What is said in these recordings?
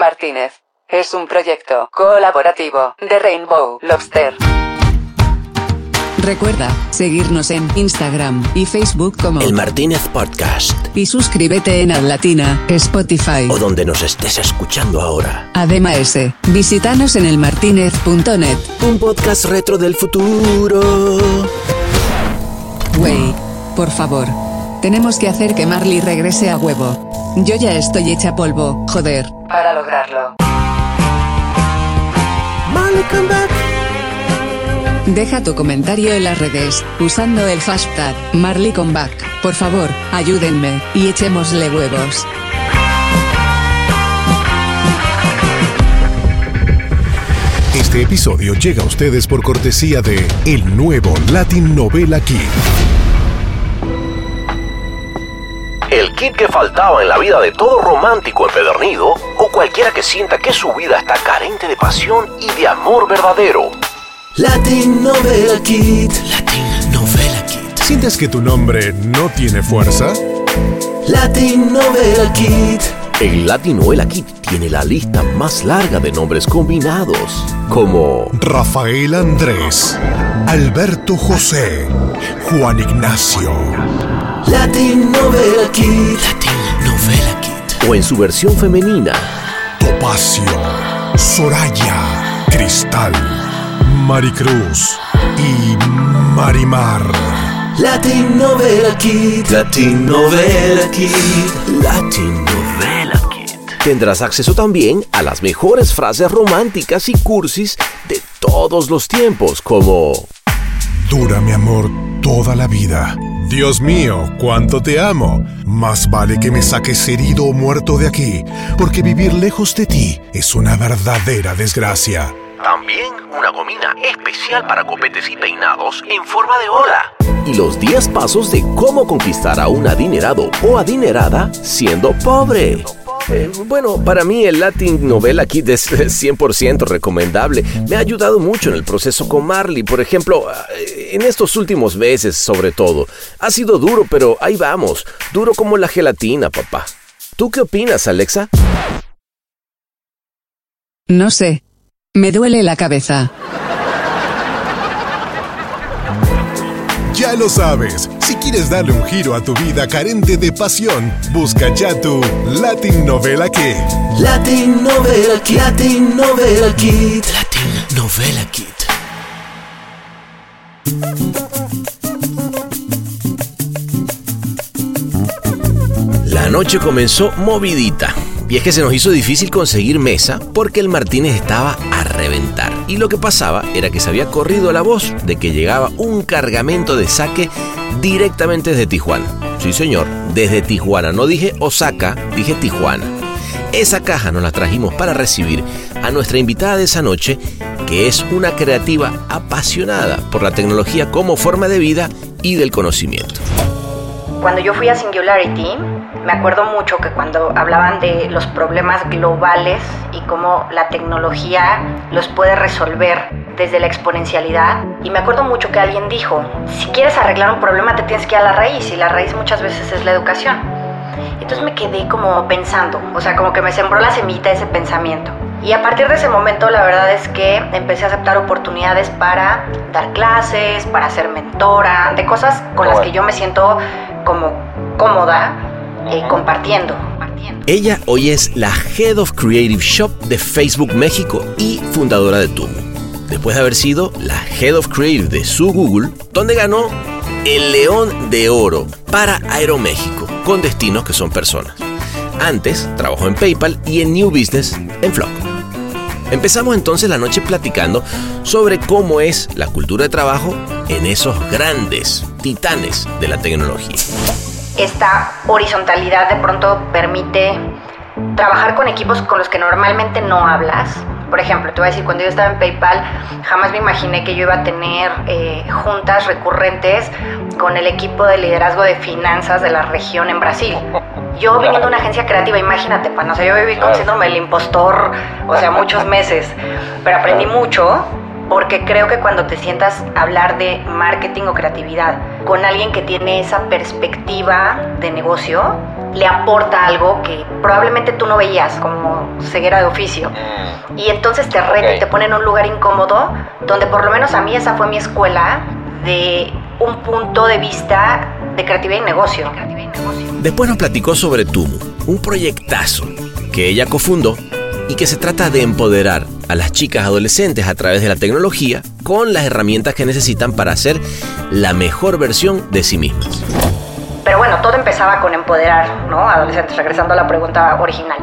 Martínez. Es un proyecto colaborativo de Rainbow Lobster. Recuerda seguirnos en Instagram y Facebook como El Martínez Podcast. y suscríbete en Latina, Spotify. O donde nos estés escuchando ahora. Además, visítanos en elmartinez.net. Un podcast retro del futuro. Wey, por favor. Tenemos que hacer que Marley regrese a huevo. Yo ya estoy hecha polvo, joder. Para lograrlo. Deja tu comentario en las redes, usando el hashtag MarleyComeback. Por favor, ayúdenme, y echémosle huevos. Este episodio llega a ustedes por cortesía de el nuevo Latin Novela Kit. Kit que faltaba en la vida de todo romántico empedernido o cualquiera que sienta que su vida está carente de pasión y de amor verdadero. Latin Novela Kit. Latin Novela Kit. ¿Sientes que tu nombre no tiene fuerza? Latin Novela Kit. El Latin Novela Kit tiene la lista más larga de nombres combinados, como Rafael Andrés, Alberto José, Juan Ignacio. Latin Novela Kit. Latin Novela Kit. O en su versión femenina, Topacio, Soraya, Cristal, Maricruz y Marimar. Latin Novela Kit. Latin Novela Kit. Latin Novela Kit. Tendrás acceso también a las mejores frases románticas y cursis de todos los tiempos, como Dura mi amor toda la vida. Dios mío, cuánto te amo. Más vale que me saques herido o muerto de aquí, porque vivir lejos de ti es una verdadera desgracia. También una gomina especial para copetes y peinados en forma de ola. Y los 10 pasos de cómo conquistar a un adinerado o adinerada siendo pobre. Eh, bueno, para mí el Latin Novela Kit es 100% recomendable. Me ha ayudado mucho en el proceso con Marley, por ejemplo, eh, en estos últimos meses sobre todo. Ha sido duro, pero ahí vamos. Duro como la gelatina, papá. ¿Tú qué opinas, Alexa? No sé. Me duele la cabeza. Ya lo sabes, si quieres darle un giro a tu vida carente de pasión, busca ya tu Latin Novela Kit. Latin Novela Kit. Latin Novela Kit. Latin Novela Kit. La noche comenzó movidita. Y es que se nos hizo difícil conseguir mesa porque el Martínez estaba a reventar. Y lo que pasaba era que se había corrido la voz de que llegaba un cargamento de saque directamente desde Tijuana. Sí, señor, desde Tijuana. No dije Osaka, dije Tijuana. Esa caja nos la trajimos para recibir a nuestra invitada de esa noche, que es una creativa apasionada por la tecnología como forma de vida y del conocimiento. Cuando yo fui a Singularity, me acuerdo mucho que cuando hablaban de los problemas globales y cómo la tecnología los puede resolver desde la exponencialidad, y me acuerdo mucho que alguien dijo, si quieres arreglar un problema te tienes que ir a la raíz, y la raíz muchas veces es la educación. Entonces me quedé como pensando, o sea, como que me sembró la semillita ese pensamiento. Y a partir de ese momento la verdad es que empecé a aceptar oportunidades para dar clases, para ser mentora, de cosas con las que yo me siento como cómoda compartiendo. Ella hoy es la Head of Creative Shop de Facebook México y fundadora de Tumo. Después de haber sido la Head of Creative de su Google, donde ganó el León de Oro para Aeroméxico, con destinos que son personas. Antes trabajó en PayPal y en New Business en Flock. Empezamos entonces la noche platicando sobre cómo es la cultura de trabajo en esos grandes titanes de la tecnología. Esta horizontalidad de pronto permite trabajar con equipos con los que normalmente no hablas. Por ejemplo, te voy a decir, cuando yo estaba en PayPal, jamás me imaginé que yo iba a tener eh, juntas recurrentes con el equipo de liderazgo de finanzas de la región en Brasil. Yo viniendo de una agencia creativa, imagínate, pan, o sea, yo viví con síndrome del impostor, o sea, muchos meses, pero aprendí mucho porque creo que cuando te sientas a hablar de marketing o creatividad con alguien que tiene esa perspectiva de negocio, le aporta algo que probablemente tú no veías como ceguera de oficio. Y entonces te reta y te pone en un lugar incómodo, donde por lo menos a mí esa fue mi escuela de un punto de vista de creatividad y negocio. Después nos platicó sobre Tumu, un proyectazo que ella cofundó y que se trata de empoderar a las chicas adolescentes a través de la tecnología con las herramientas que necesitan para ser la mejor versión de sí mismas. Pero bueno, todo empezaba con empoderar, ¿no? Adolescentes, regresando a la pregunta original.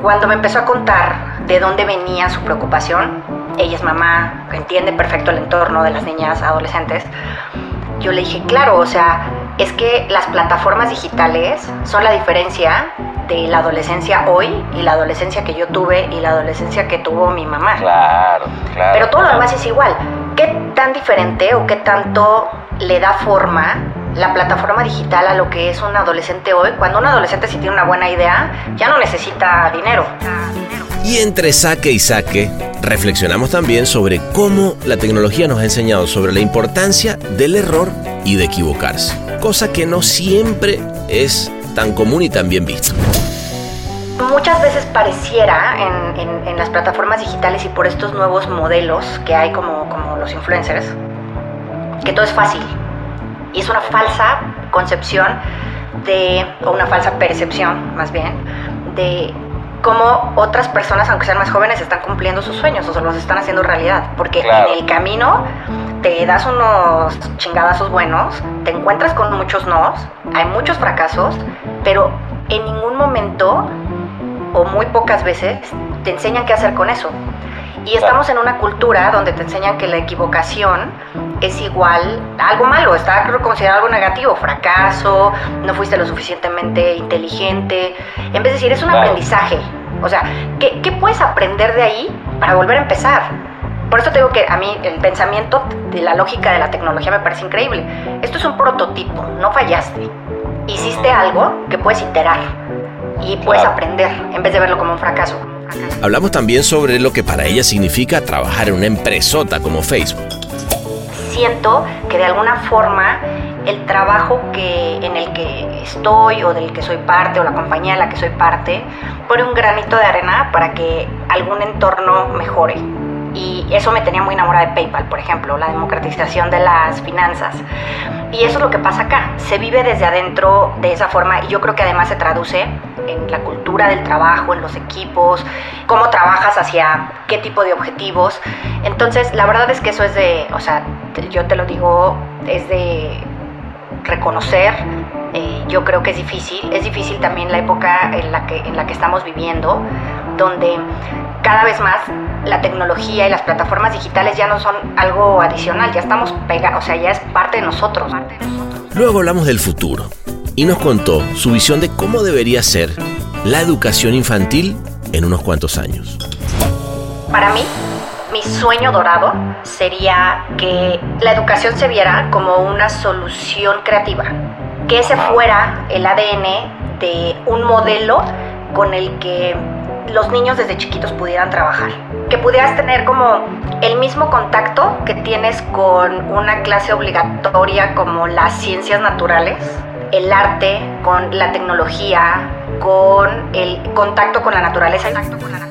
Cuando me empezó a contar de dónde venía su preocupación, ella es mamá, entiende perfecto el entorno de las niñas adolescentes, yo le dije, claro, o sea, es que las plataformas digitales son la diferencia de la adolescencia hoy y la adolescencia que yo tuve y la adolescencia que tuvo mi mamá. Claro, claro. Pero todo lo demás es igual. ¿Qué tan diferente o qué tanto le da forma la plataforma digital a lo que es un adolescente hoy? Cuando un adolescente si tiene una buena idea, ya no necesita dinero. Y entre saque y saque, reflexionamos también sobre cómo la tecnología nos ha enseñado sobre la importancia del error y de equivocarse, cosa que no siempre es tan común y tan bien vista. Muchas veces pareciera en, las plataformas digitales y por estos nuevos modelos que hay como, como los influencers, que todo es fácil. Y es una falsa concepción de, o una falsa percepción más bien, de cómo otras personas, aunque sean más jóvenes, están cumpliendo sus sueños o se los están haciendo realidad. Porque en el camino te das unos chingadazos buenos, te encuentras con muchos nos, hay muchos fracasos, pero en ningún momento o muy pocas veces te enseñan qué hacer con eso. Y estamos en una cultura donde te enseñan que la equivocación es igual a algo malo, está considerado algo negativo, fracaso, no fuiste lo suficientemente inteligente. En vez de decir, es un aprendizaje. O sea, ¿qué, ¿qué puedes aprender de ahí para volver a empezar? Por eso te digo que a mí el pensamiento de la lógica de la tecnología me parece increíble. Esto es un prototipo, no fallaste. Hiciste algo que puedes iterar y puedes aprender en vez de verlo como un fracaso. Hablamos también sobre lo que para ella significa trabajar en una empresota como Facebook. Siento que de alguna forma el trabajo que, en el que estoy o del que soy parte o la compañía de la que soy parte pone un granito de arena para que algún entorno mejore y eso me tenía muy enamorada de PayPal, por ejemplo, la democratización de las finanzas. Y eso es lo que pasa acá, se vive desde adentro de esa forma y yo creo que además se traduce en la cultura del trabajo, en los equipos, cómo trabajas hacia qué tipo de objetivos. Entonces, la verdad es que eso es de, o sea, yo te lo digo, es de reconocer. Eh, yo creo que es difícil, es difícil también la época en la que, en la que estamos viviendo, donde cada vez más la tecnología y las plataformas digitales ya no son algo adicional, ya estamos pegados, o sea, ya es parte de nosotros. Luego hablamos del futuro y nos contó su visión de cómo debería ser la educación infantil en unos cuantos años. Para mí, mi sueño dorado sería que la educación se viera como una solución creativa, que ese fuera el ADN de un modelo con el que los niños desde chiquitos pudieran trabajar. Que pudieras tener como el mismo contacto que tienes con una clase obligatoria como las ciencias naturales, el arte, con la tecnología, con el contacto con la naturaleza. Ajá,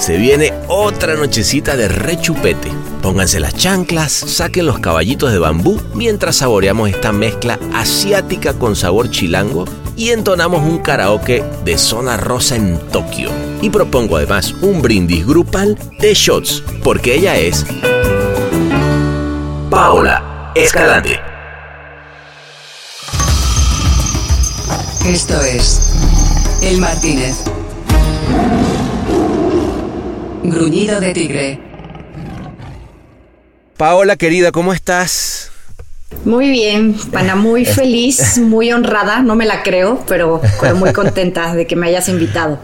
se viene otra nochecita de rechupete. Pónganse las chanclas, saquen los caballitos de bambú mientras saboreamos esta mezcla asiática con sabor chilango y entonamos un karaoke de zona rosa en Tokio. Y propongo además un brindis grupal de shots, porque ella es Paola Escalante. Esto es El Martínez. Gruñido de tigre. Paola querida, ¿cómo estás? Muy bien, Pana, muy feliz, muy honrada, no me la creo, pero, muy contenta de que me hayas invitado.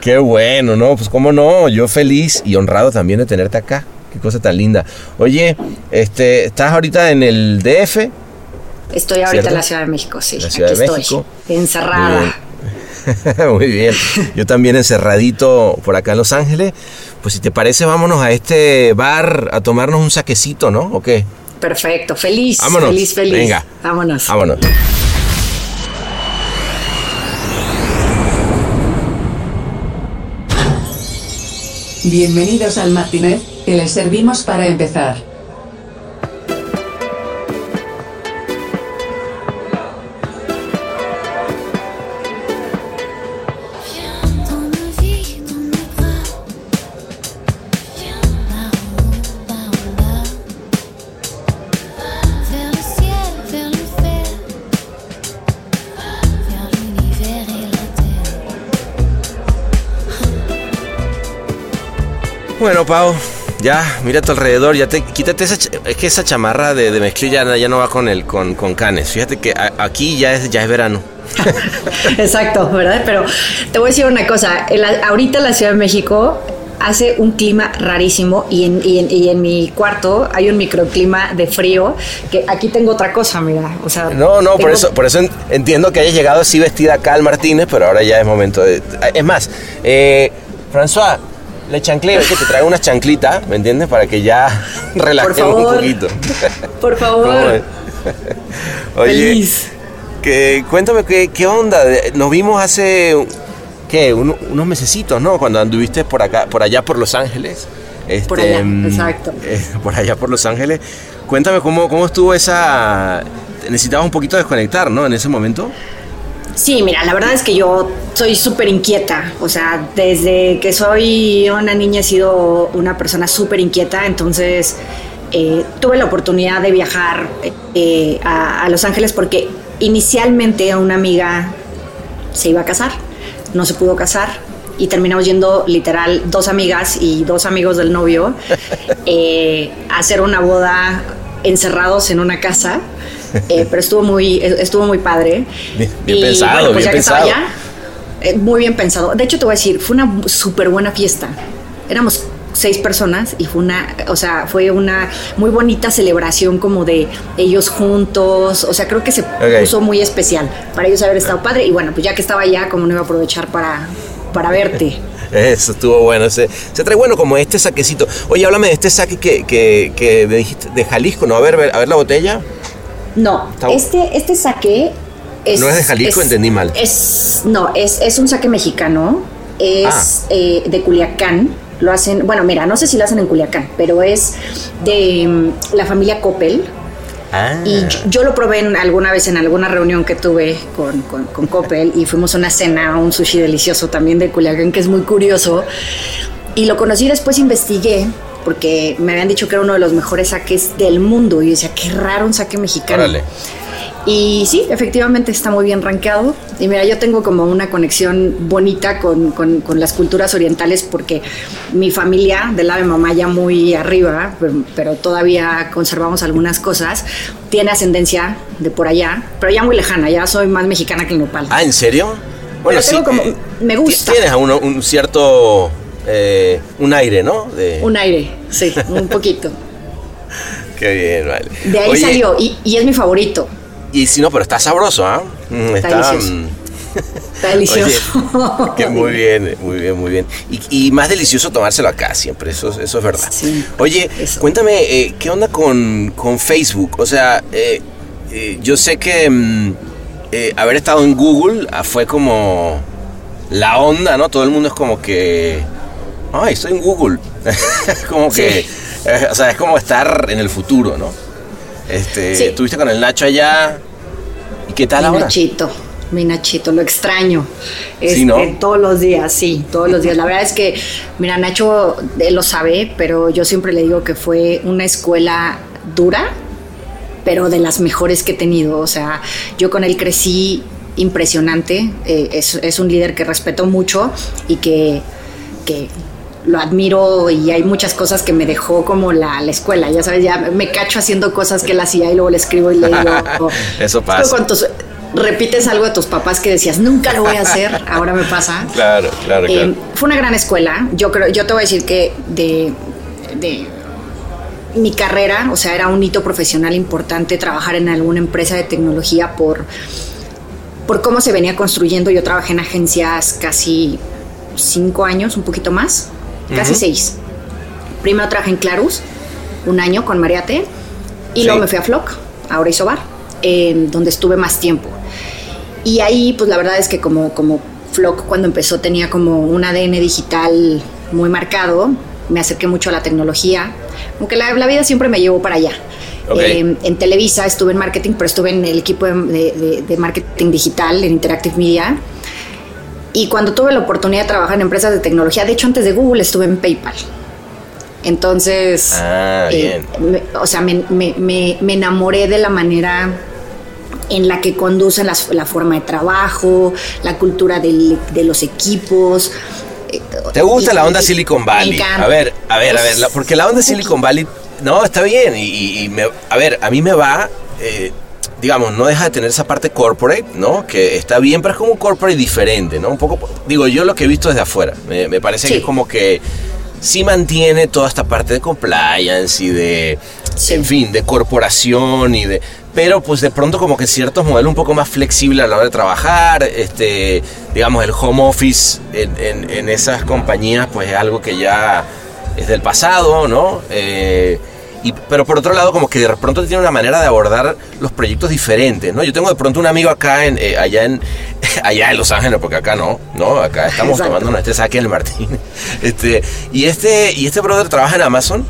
Qué bueno, ¿no? Pues cómo no, yo feliz y honrado también de tenerte acá. Qué cosa tan linda. Oye, este, ¿estás ahorita en el DF? Estoy ahorita en la Ciudad de México, sí. La Ciudad de México. encerrada. Muy bien. Yo también encerradito por acá en Los Ángeles. Pues si te parece, vámonos a este bar a tomarnos un saquecito, ¿no? ¿O qué? Perfecto, feliz. Vámonos. Feliz, feliz. Venga. Vámonos. Vámonos. Bienvenidos al matiné, que les servimos para empezar. Bueno, Pau, ya, mira a tu alrededor, ya te quítate esa, es que esa chamarra de, de mezclilla ya, no va con el con, con canes. Fíjate que a- aquí ya es ya es verano. Exacto, ¿verdad? Pero te voy a decir una cosa. ahorita la Ciudad de México hace un clima rarísimo y en, y en- y en mi cuarto hay un microclima de frío que aquí tengo otra cosa, mira. O sea, No, no, por eso, por eso en- entiendo que hayas llegado así vestida acá al Martínez, pero ahora ya es momento de. Es más, eh, François, le chancleo, que te traigo unas chanclitas, ¿me entiendes? Para que ya relajemos un poquito. Por ¿Cómo favor. Oye, Feliz. que, cuéntame qué, qué onda. Nos vimos hace ¿qué? Un- unos mesecitos, ¿no? Cuando anduviste por acá, por allá por Los Ángeles. Por Este, allá, mm, exacto. eh, por allá por Los Ángeles. Cuéntame cómo, cómo estuvo esa. Necesitabas un poquito desconectar, ¿no? En ese momento. Sí, mira, la verdad es que yo soy súper inquieta. O sea, desde que soy una niña he sido una persona súper inquieta. Entonces, eh, tuve la oportunidad de viajar eh, a, a Los Ángeles porque inicialmente una amiga se iba a casar. No se pudo casar. Y terminamos yendo literal dos amigas y dos amigos del novio eh, a hacer una boda encerrados en una casa. Eh, pero estuvo muy, estuvo muy padre. Bien- bien pensado, bien ya que estaba pensado. allá, eh, muy bien pensado. De hecho, te voy a decir, fue una súper buena fiesta. Éramos seis personas y fue una, o sea, fue una muy bonita celebración como de ellos juntos. O sea, creo que se puso muy especial para ellos haber estado padre. Y bueno, pues ya que estaba allá, como no iba a aprovechar para, para verte. Eso estuvo bueno. Se, se trae bueno como este saquecito. Oye, háblame de este saque que, que, que me dijiste de Jalisco, ¿no? A ver, a ver la botella. No, este, este saque es. No es de Jalisco, entendí mal. Es, no, es, es un saque mexicano. Es Ah. eh, de Culiacán. Lo hacen, bueno, mira, no sé si lo hacen en Culiacán, pero es de mm, la familia Coppel. Ah. Y yo, yo lo probé en- alguna vez en alguna reunión que tuve con, con, con Coppel y fuimos a una cena, a un sushi delicioso también de Culiacán, que es muy curioso. Y lo conocí, después investigué, porque me habían dicho que era uno de los mejores saques del mundo. Y yo decía, qué raro un saque mexicano. Órale. Y sí, efectivamente está muy bien rankeado. Y mira, yo tengo como una conexión bonita con, con- con las culturas orientales porque mi familia, del lado de mamá ya muy arriba, pero, pero todavía conservamos algunas cosas, tiene ascendencia de por allá, pero ya muy lejana, ya soy más mexicana que el nopal. Ah, ¿en serio? Bueno, tengo como- me gusta. ti- Tienes a uno- un cierto. Eh, un aire, ¿no? De, Un aire, sí, un poquito. Qué bien, vale. De ahí Oye, salió y, y es mi favorito. Y si no, pero está sabroso, ¿ah? Mm, Está delicioso. mm, Está delicioso. Oye, que muy bien, muy bien, muy bien. Y, y más delicioso tomárselo acá siempre, eso, eso es verdad. Sí, Oye, eso. cuéntame, eh, ¿qué onda con, con Facebook? O sea, eh, yo sé que mm, haber estado en Google fue como la onda, ¿no? Todo el mundo es como que, ay, estoy en Google. como que, Sí. eh, o sea, es como estar en el futuro, ¿no? Este, Sí. Estuviste con el Nacho allá. ¿Y qué tal Mi ahora? Nachito, mi Nachito, lo extraño. Sí, Este, ¿no? Todos los días, sí, todos los días. La verdad es que, mira, Nacho él lo sabe, pero yo siempre le digo que fue una escuela dura, pero de las mejores que he tenido. O sea, yo con él crecí impresionante. Eh, es, es un líder que respeto mucho y que, que lo admiro y hay muchas cosas que me dejó como la, la escuela. Ya sabes, ya me cacho haciendo cosas que él hacía y luego le escribo y le digo. Eso Es pasa. tus- repites algo de tus papás que decías, nunca lo voy a hacer, ahora me pasa. Claro, claro, Eh, claro. fue una gran escuela. Yo creo, yo te voy a decir que de, de mi carrera, o sea, era un hito profesional importante trabajar en alguna empresa de tecnología por, por cómo se venía construyendo. Yo trabajé en agencias casi cinco años, un poquito más, casi seis. Primero trabajé en Clarus, un año con Mariate, y Sí. luego me fui a Flock, ahora Isobar, en donde estuve más tiempo. Y ahí, pues la verdad es que como, como Flock cuando empezó tenía como un ADN digital muy marcado, me acerqué mucho a la tecnología, aunque la, la vida siempre me llevó para allá. Eh, en Televisa estuve en marketing, pero estuve en el equipo de, de- de marketing digital en Interactive Media. Y cuando tuve la oportunidad de trabajar en empresas de tecnología, de hecho antes de Google estuve en PayPal. Entonces, Ah, eh, me- o sea, me, me- me- enamoré de la manera en la que conducen las- la forma de trabajo, la cultura del- de los equipos. ¿Te gusta y- la onda y- Silicon Valley? A ver, a ver, a ver, la- porque la onda Silicon Valley, no, está bien, y, y- a ver, a mí me va, eh, digamos, no deja de tener esa parte corporate, ¿no? Que está bien, pero es como un corporate diferente, ¿no? Un poco, digo, yo lo que he visto desde afuera, me, me parece Sí. que es como que sí mantiene toda esta parte de compliance y de, Sí. en fin, de corporación y de... Pero pues de pronto como que ciertos modelos un poco más flexibles a la hora de trabajar, este, digamos el home office en, en- en esas compañías pues es algo que ya es del pasado, ¿no? Eh, y, pero por otro lado como que de pronto tiene una manera de abordar los proyectos diferentes, ¿no? Yo tengo de pronto un amigo acá en, eh, allá en allá en Los Ángeles, porque acá no, ¿no? Acá estamos Exacto. tomando nuestro saque en el Martín. Este, y este, y este brother trabaja en Amazon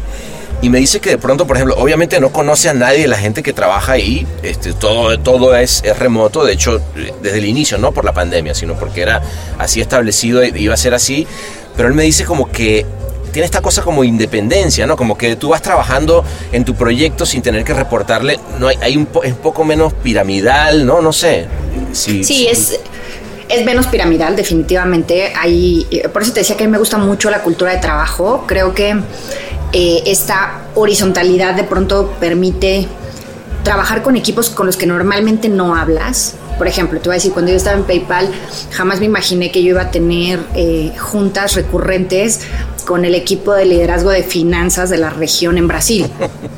y me dice que de pronto, por ejemplo, obviamente no conoce a nadie de la gente que trabaja ahí, este, todo, todo es, es remoto, de hecho, desde el inicio, no por la pandemia, sino porque era así establecido, iba a ser así, pero él me dice como que tiene esta cosa como independencia, ¿no? Como que tú vas trabajando en tu proyecto sin tener que reportarle, no hay, hay un, po- es un poco menos piramidal, ¿no? No sé. Sí, Sí, es, es menos piramidal, definitivamente. Hay, eh, por eso te decía que a mí me gusta mucho la cultura de trabajo. Creo que eh, esta horizontalidad de pronto permite trabajar con equipos con los que normalmente no hablas. Por ejemplo, te voy a decir, cuando yo estaba en PayPal, jamás me imaginé que yo iba a tener eh, juntas recurrentes con el equipo de liderazgo de finanzas de la región en Brasil.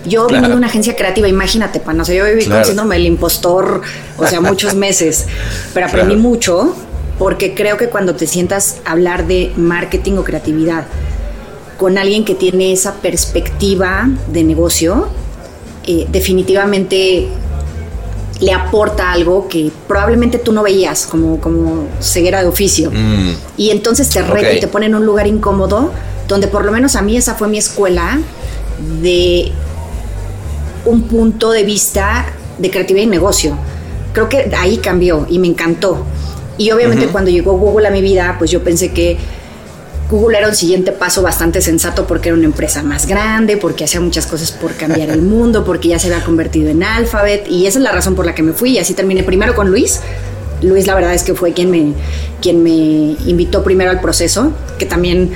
Yo Claro. viniendo de una agencia creativa, imagínate, pan, o sea, yo viví Claro. con síndrome del impostor, o sea, muchos meses, pero aprendí Claro. mucho porque creo que cuando te sientas a hablar de marketing o creatividad con alguien que tiene esa perspectiva de negocio, eh, definitivamente le aporta algo que probablemente tú no veías como, como ceguera de oficio. Mm, Y entonces te reta y te pone en un lugar incómodo, donde por lo menos a mí esa fue mi escuela de un punto de vista de creatividad y negocio. Creo que ahí cambió y me encantó. Y obviamente cuando llegó Google a mi vida, pues yo pensé que Google era un siguiente paso bastante sensato porque era una empresa más grande, porque hacía muchas cosas por cambiar el mundo, porque ya se había convertido en Alphabet y esa es la razón por la que me fui y así terminé primero con Luis. Luis la verdad es que fue quien me, quien me invitó primero al proceso, que también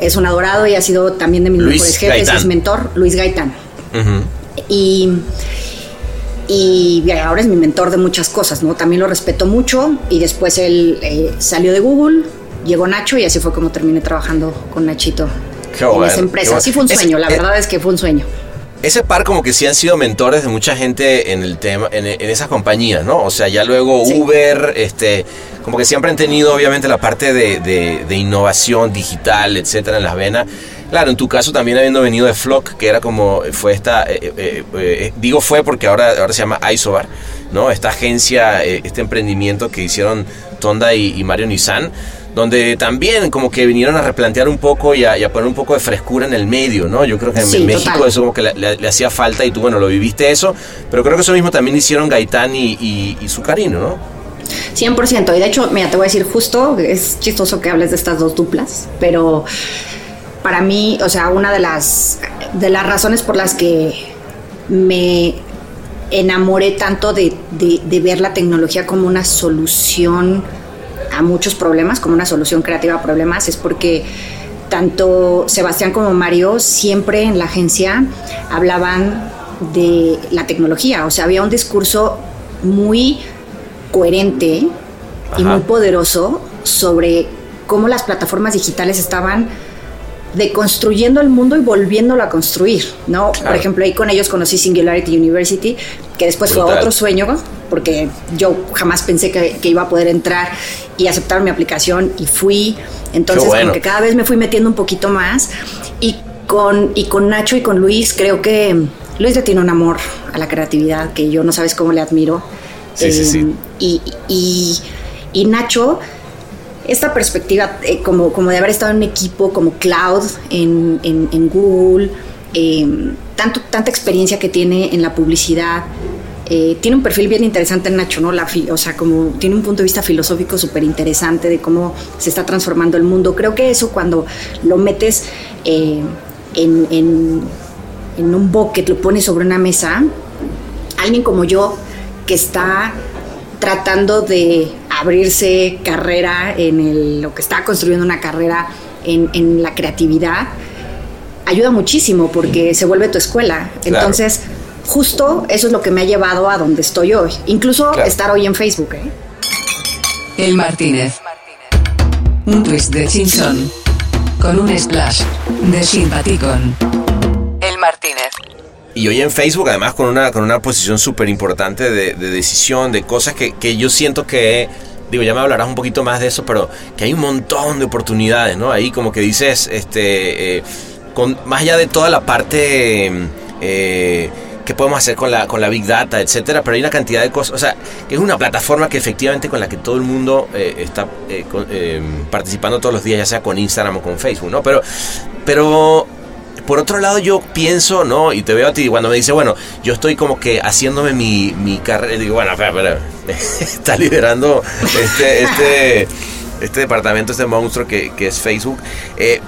es un adorado y ha sido también de mis Luis mejores jefes, Gaitán. es mentor, Luis Gaitán. Y, y ahora es mi mentor de muchas cosas, ¿no? También lo respeto mucho y después él eh, salió de Google, llegó Nacho y así fue como terminé trabajando con Nachito Qué en bueno, esa empresa. bueno. Sí fue un Es- sueño, la eh, verdad es que fue un sueño. Ese par como que sí han sido mentores de mucha gente en el tema, en, en esas compañías, ¿no? O sea, ya luego Sí. Uber, este, como que siempre han tenido obviamente la parte de, de- de innovación digital, etcétera, en las venas. Claro, en tu caso también habiendo venido de Flock, que era como, fue esta, eh, eh, eh, digo fue porque ahora, ahora se llama Isobar, ¿no? Esta agencia, eh, este emprendimiento que hicieron Tonda y, y Mario Nissan, donde también como que vinieron a replantear un poco y a, y a poner un poco de frescura en el medio, ¿no? Yo creo que en Sí, México total. eso como que le, le- le hacía falta y tú, bueno, lo viviste eso, pero creo que eso mismo también hicieron Gaitán y, y, y Zucarino, ¿no? 100%. Y de hecho, mira, te voy a decir justo, es chistoso que hables de estas dos duplas, pero para mí, o sea, una de las, de las razones por las que me enamoré tanto de, de- de ver la tecnología como una solución a muchos problemas, como una solución creativa a problemas, es porque tanto Sebastián como Mario siempre en la agencia hablaban de la tecnología, o sea, había un discurso muy coherente y Ajá. muy poderoso sobre cómo las plataformas digitales estaban deconstruyendo el mundo y volviéndolo a construir, ¿no? Por Claro. ejemplo, ahí con ellos conocí Singularity University, que después fue otro sueño, porque yo jamás pensé que, que iba a poder entrar y aceptar mi aplicación y fui. Entonces, bueno. como que cada vez me fui metiendo un poquito más y con, y con Nacho y con Luis, creo que Luis le tiene un amor a la creatividad que yo no sabes cómo le admiro. Sí, sí, sí. Y, y, y Nacho esta perspectiva eh, como, como de haber estado en un equipo como Cloud en, en, Google, eh, tanto, tanta experiencia que tiene en la publicidad. Eh, tiene un perfil bien interesante en Nacho, ¿no? La o sea, como tiene un punto de vista filosófico súper interesante de cómo se está transformando el mundo. Creo que eso cuando lo metes en, en, en un bucket, lo pones sobre una mesa, alguien como yo que está tratando de abrirse carrera en el, lo que está construyendo una carrera en, en, la creatividad, ayuda muchísimo porque se vuelve tu escuela. Entonces, justo eso es lo que me ha llevado a donde estoy hoy. Incluso claro. estar hoy en Facebook. ¿eh? El Martínez. Un twist de Simpson. Con un splash de simpaticón. El Martínez. Y hoy en Facebook, además, con una, con una posición súper importante de, de, decisión, de cosas que, que yo siento que digo, ya me hablarás un poquito más de eso, pero que hay un montón de oportunidades, ¿no? Ahí como que dices, este, eh, con, más allá de toda la parte eh, que podemos hacer con la, con la Big Data, etcétera, pero hay una cantidad de cosas, o sea, es una plataforma que efectivamente con la que todo el mundo eh, está eh, participando todos los días, ya sea con Instagram o con Facebook, ¿no? Pero, pero por otro lado, yo pienso, ¿no? Y te veo a ti cuando me dice, bueno, yo estoy como que haciéndome mi, mi carrera. Digo, bueno, espera, espera. Está liderando este, este, este departamento, este monstruo que, que es Facebook. Eh,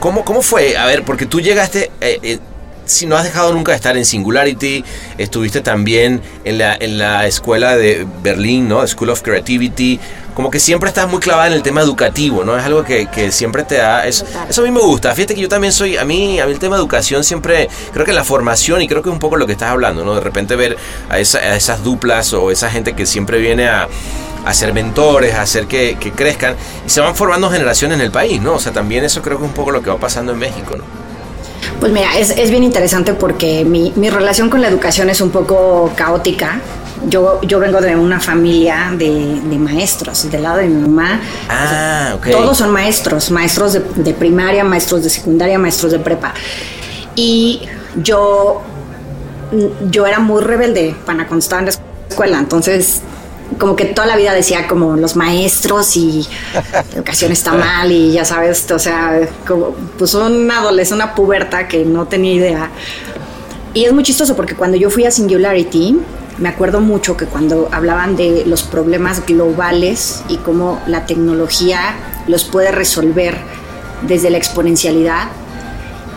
¿cómo, ¿Cómo fue? A ver, porque tú llegaste. Eh, eh, si no has dejado nunca de estar en Singularity, estuviste también en la, en la escuela de Berlín, ¿no? School of Creativity. Como que siempre estás muy clavada en el tema educativo, ¿no? Es algo que, que siempre te da... Es, eso a mí me gusta. Fíjate que yo también soy... A mí, a mí el tema de educación siempre... Creo que la formación, y creo que es un poco lo que estás hablando, ¿no? De repente ver a, esa, a esas duplas o esa gente que siempre viene a a ser mentores, a hacer que, que, crezcan y se van formando generaciones en el país, ¿no? O sea, también eso creo que es un poco lo que va pasando en México, ¿no? Pues mira, es, es bien interesante porque mi, mi, relación con la educación es un poco caótica. Yo, yo vengo de una familia de, de maestros, del lado de mi mamá. Ah, ok. Todos son maestros, maestros de, de primaria, maestros de secundaria, maestros de prepa. Y yo, yo era muy rebelde para estaba en la escuela, entonces como que toda la vida decía como los maestros y la educación está mal y ya sabes, o sea, como pues una adolescente, una puberta que no tenía idea. Y es muy chistoso porque cuando yo fui a Singularity, me acuerdo mucho que cuando hablaban de los problemas globales y cómo la tecnología los puede resolver desde la exponencialidad,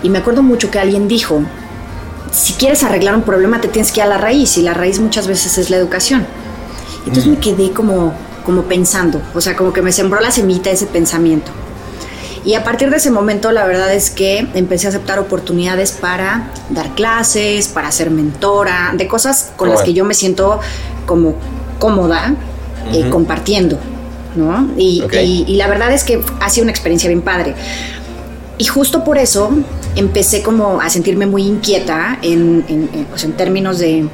y me acuerdo mucho que alguien dijo, si quieres arreglar un problema te tienes que ir a la raíz y la raíz muchas veces es la educación. Entonces me quedé como, como pensando, o sea, como que me sembró la semilla ese pensamiento. Y a partir de ese momento, la verdad es que empecé a aceptar oportunidades para dar clases, para ser mentora, de cosas con oh, las que yo me siento como cómoda uh -huh. eh, compartiendo, ¿no? Y, okay. y, y, la verdad es que ha sido una experiencia bien padre. Y justo por eso empecé como a sentirme muy inquieta en, en, en, pues en términos de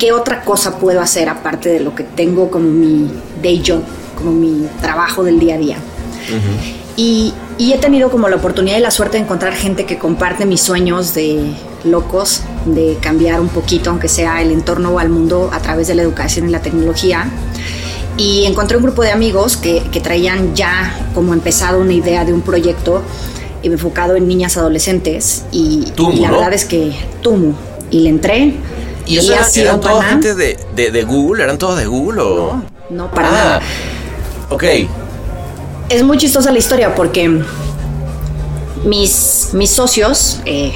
qué otra cosa puedo hacer aparte de lo que tengo como mi day job, como mi trabajo del día a día. Uh -huh. y, y, he tenido como la oportunidad y la suerte de encontrar gente que comparte mis sueños de locos, de cambiar un poquito, aunque sea el entorno o al mundo a través de la educación y la tecnología. Y encontré un grupo de amigos que, que traían ya como empezado una idea de un proyecto enfocado en niñas adolescentes. Y, Tumu, y la ¿no? verdad es que Tumu. Y le entré ¿Y eso eran, eran toda gente de, de, de, Google? ¿Eran todos de Google o...? No, no para ah, nada. Ok. Es muy chistosa la historia porque mis, mis socios, eh,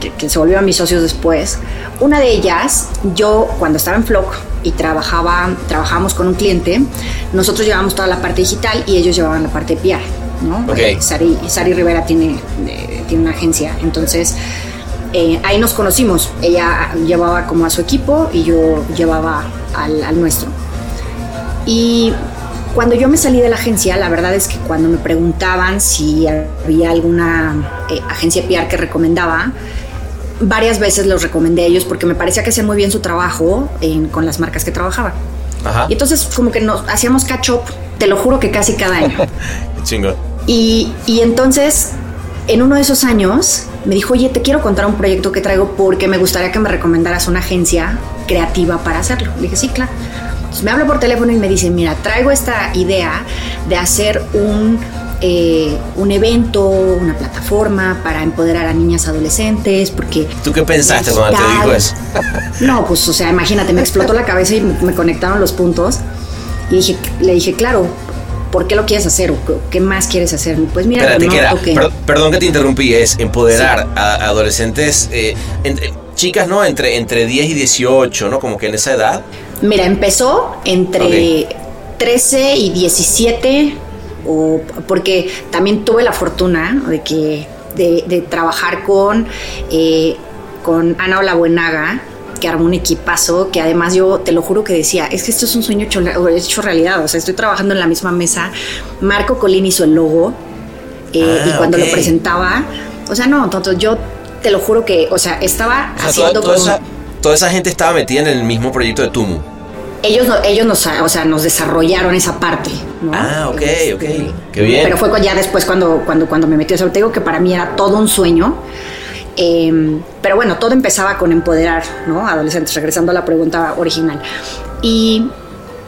que, que, se volvieron mis socios después, una de ellas, yo cuando estaba en Flock y trabajaba, trabajábamos con un cliente, nosotros llevábamos toda la parte digital y ellos llevaban la parte de PR, ¿no? Okay. Sari, Sari Rivera tiene, eh, tiene una agencia, entonces eh, ahí nos conocimos. Ella llevaba como a su equipo y yo llevaba al, al, nuestro. Y cuando yo me salí de la agencia, la verdad es que cuando me preguntaban si había alguna eh, agencia PR que recomendaba, varias veces los recomendé a ellos porque me parecía que hacían muy bien su trabajo en, con las marcas que trabajaban. Ajá. Y entonces como que nos hacíamos catch up, te lo juro que casi cada año. Chingo. Y, y entonces, en uno de esos años, me dijo, oye, te quiero contar un proyecto que traigo porque me gustaría que me recomendaras una agencia creativa para hacerlo. Le dije, sí, claro. Entonces me habla por teléfono y me dice, mira, traigo esta idea de hacer un, eh, un evento, una plataforma para empoderar a niñas adolescentes, porque... ¿Tú qué pensaste cuando te dijo eso? No, pues, o sea, imagínate, me explotó la cabeza y me conectaron los puntos. Y dije, le dije, claro, ¿por qué lo quieres hacer? ¿O qué más quieres hacer? Pues mira, perdón que te interrumpí, es empoderar a adolescentes, eh, chicas, ¿no? Entre, entre 10 y 18, ¿no? Como que en esa edad. Mira, empezó entre 13 y 17, o, porque también tuve la fortuna de que de, trabajar con, eh, con Ana Olabuenaga, que armó un equipazo, que además yo te lo juro que decía, es que esto es un sueño hecho, hecho realidad, o sea, estoy trabajando en la misma mesa, Marco Colín hizo el logo, eh, y ah, cuando lo presentaba, o sea, no, entonces yo te lo juro que, o sea, estaba haciendo toda, esa, toda, esa, gente estaba metida en el mismo proyecto de Tumu. Ellos, ellos nos, o sea, nos desarrollaron esa parte. ¿no? Ah, ok, ok. Qué bien. Pero fue ya después cuando, cuando, cuando me metí. O sea, te digo que para mí era todo un sueño. Em, pero bueno, todo empezaba con empoderar, ¿no? Adolescentes, regresando a la pregunta original. Y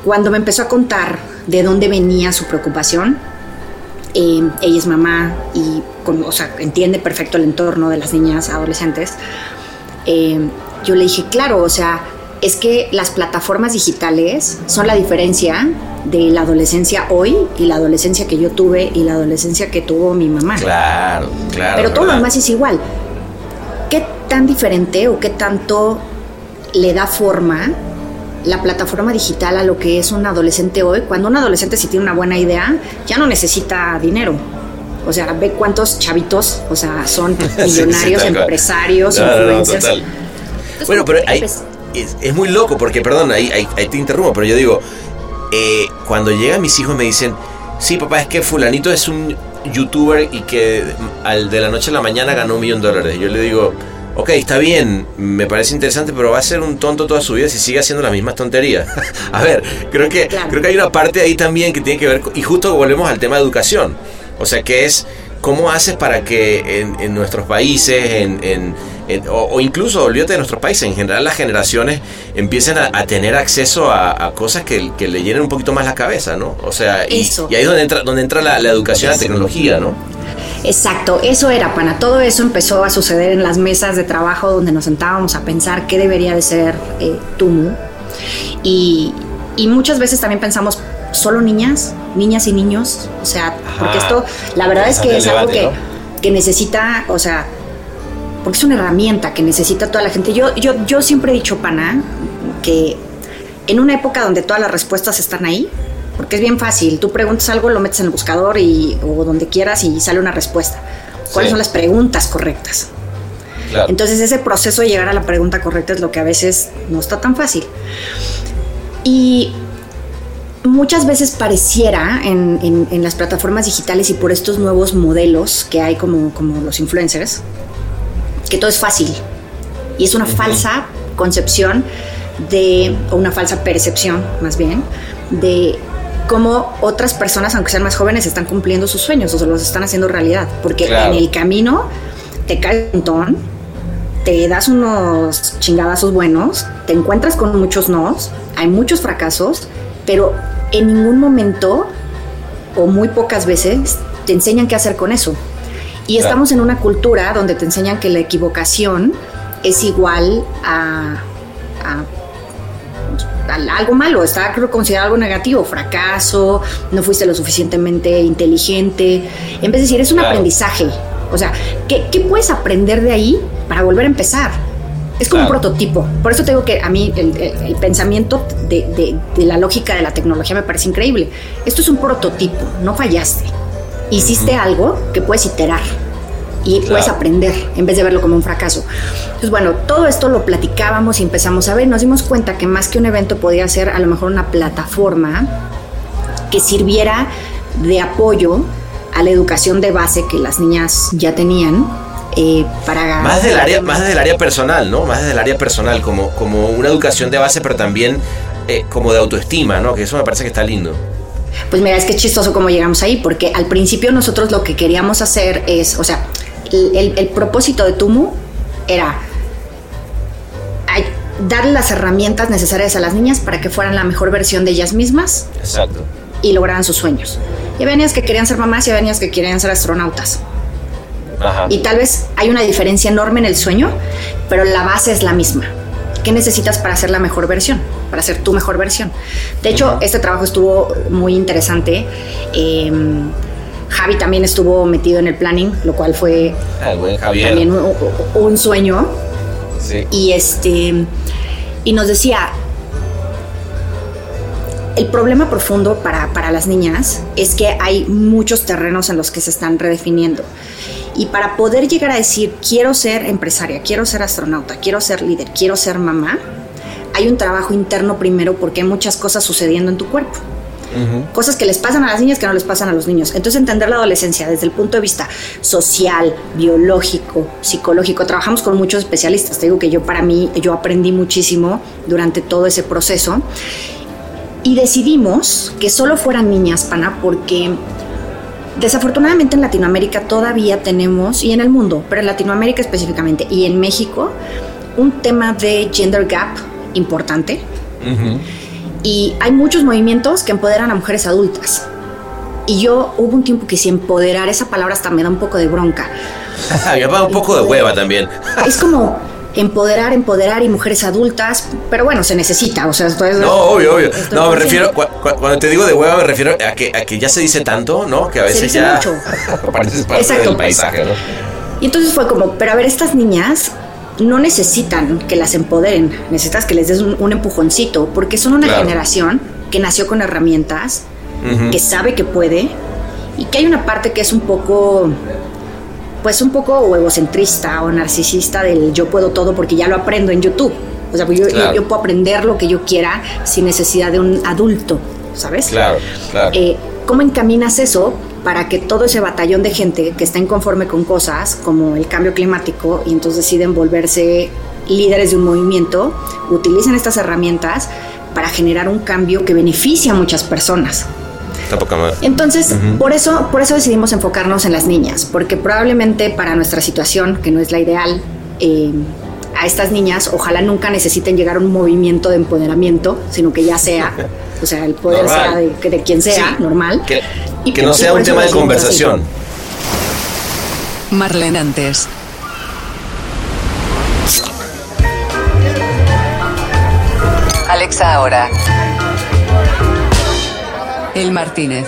cuando me empezó a contar de dónde venía su preocupación, em, ella es mamá y o sea, entiende perfecto el entorno de las niñas adolescentes, em, yo le dije, claro, o sea, es que las plataformas digitales son la diferencia de la adolescencia hoy y la adolescencia que yo tuve y la adolescencia que tuvo mi mamá. Claro, claro. Pero todo lo demás es igual tan diferente o qué tanto le da forma la plataforma digital a lo que es un adolescente hoy, cuando un adolescente si tiene una buena idea, ya no necesita dinero. O sea, ve cuántos chavitos, o sea, son millonarios, empresarios, influencers. bueno, pero es, muy loco porque, perdón, ahí, ahí, te interrumpo, pero yo digo, eh, cuando llegan mis hijos me dicen, sí, papá, es que fulanito es un youtuber y que al de la noche a la mañana ganó un millón de dólares. Yo le digo, ok, está bien, me parece interesante, pero va a ser un tonto toda su vida si sigue haciendo las mismas tonterías. a ver, creo que, creo que hay una parte ahí también que tiene que ver, y justo volvemos al tema de educación. O sea, que es cómo haces para que en, nuestros países, en o, incluso, olvídate de nuestros países, en general las generaciones empiecen a, tener acceso a, cosas que, le llenen un poquito más la cabeza, ¿no? O sea, y, ahí es donde entra, donde entra la, educación, la tecnología, ¿no? Exacto, eso era, pana. Todo eso empezó a suceder en las mesas de trabajo donde nos sentábamos a pensar qué debería de ser eh, Tumu. Y, muchas veces también pensamos, solo niñas, niñas y niños. O sea, porque esto, la verdad es que es algo que, que necesita, o sea, porque es una herramienta que necesita toda la gente. Yo, yo, yo siempre he dicho, pana, que en una época donde todas las respuestas están ahí, porque es bien fácil, tú preguntas algo, lo metes en el buscador y, o donde quieras y sale una respuesta. ¿Cuáles son las preguntas correctas? Entonces ese proceso de llegar a la pregunta correcta es lo que a veces no está tan fácil. Y muchas veces pareciera en, en, las plataformas digitales y por estos nuevos modelos que hay como, como los influencers, que todo es fácil. Y es una falsa concepción de, o una falsa percepción más bien, de cómo otras personas, aunque sean más jóvenes, están cumpliendo sus sueños o se los están haciendo realidad. Porque en el camino te cae un montón, te das unos chingadazos buenos, te encuentras con muchos nos, hay muchos fracasos, pero en ningún momento o muy pocas veces te enseñan qué hacer con eso. Y estamos en una cultura donde te enseñan que la equivocación es igual a, algo malo, está considerado algo negativo, fracaso, no fuiste lo suficientemente inteligente. En vez de decir, es un aprendizaje. O sea, ¿qué, puedes aprender de ahí para volver a empezar? Es como un prototipo. Por eso tengo que a mí el, pensamiento de, la lógica de la tecnología me parece increíble. Esto es un prototipo, no fallaste hiciste algo que puedes iterar y puedes aprender en vez de verlo como un fracaso. Entonces, bueno, todo esto lo platicábamos y empezamos a ver, nos dimos cuenta que más que un evento podía ser a lo mejor una plataforma que sirviera de apoyo a la educación de base que las niñas ya tenían. Eh, para más del área más del área personal no más del área personal como como una educación de base pero también eh, como de autoestima no que eso me parece que está lindo pues mira, es que es chistoso cómo llegamos ahí, porque al principio nosotros lo que queríamos hacer es, o sea, el, propósito de Tumu era darle las herramientas necesarias a las niñas para que fueran la mejor versión de ellas mismas Exacto. y lograran sus sueños. Y había niñas que querían ser mamás y había niñas que querían ser astronautas. Ajá. Y tal vez hay una diferencia enorme en el sueño, pero la base es la misma. ¿Qué necesitas para ser la mejor versión? Para ser tu mejor versión. De hecho, este trabajo estuvo muy interesante. Eh, Javi también estuvo metido en el planning, lo cual fue Ah, también un, un sueño. Sí. Y este y nos decía el problema profundo para, para las niñas es que hay muchos terrenos en los que se están redefiniendo. Y para poder llegar a decir, quiero ser empresaria, quiero ser astronauta, quiero ser líder, quiero ser mamá, hay un trabajo interno primero porque hay muchas cosas sucediendo en tu cuerpo. Cosas que les pasan a las niñas que no les pasan a los niños. Entonces entender la adolescencia desde el punto de vista social, biológico, psicológico. Trabajamos con muchos especialistas. Te digo que yo para mí, yo aprendí muchísimo durante todo ese proceso. Y decidimos que solo fueran niñas, pana, porque desafortunadamente en Latinoamérica todavía tenemos, y en el mundo, pero en Latinoamérica específicamente, y en México, un tema de gender gap importante. Y hay muchos movimientos que empoderan a mujeres adultas. Y yo hubo un tiempo que si empoderar, esa palabra hasta me da un poco de bronca. Me da un poco de hueva también. Es como empoderar, empoderar y mujeres adultas, pero bueno, se necesita, o sea, esto es- No, obvio, obvio. No, me refiero, cu- cu- cuando te digo de hueva, me refiero a que, a que ya se dice tanto, ¿no? Que a veces dice ya. mucho. Exacto. del paisaje, ¿no? Y entonces fue como, pero a ver, estas niñas no necesitan que las empoderen, necesitas que les des un, un empujoncito, porque son una Claro. generación que nació con herramientas, que sabe que puede, y que hay una parte que es un poco, pues un poco egocentrista o narcisista del yo puedo todo porque ya lo aprendo en YouTube. O sea, pues yo, yo puedo aprender lo que yo quiera sin necesidad de un adulto, ¿sabes? Claro, claro. Eh, ¿Cómo encaminas eso para que todo ese batallón de gente que está inconforme con cosas como el cambio climático y entonces deciden volverse líderes de un movimiento, utilicen estas herramientas para generar un cambio que beneficia a muchas personas? Está poca madre. Entonces, por eso, por eso decidimos enfocarnos en las niñas, porque probablemente para nuestra situación, que no es la ideal, eh, a estas niñas ojalá nunca necesiten llegar a un movimiento de empoderamiento, sino que ya sea, o sea, el poder Normal. sea de, quien sea, Sí. normal. Que, Y- que no y sea un tema de conversación. Marlene antes. Alexa ahora. El Martínez.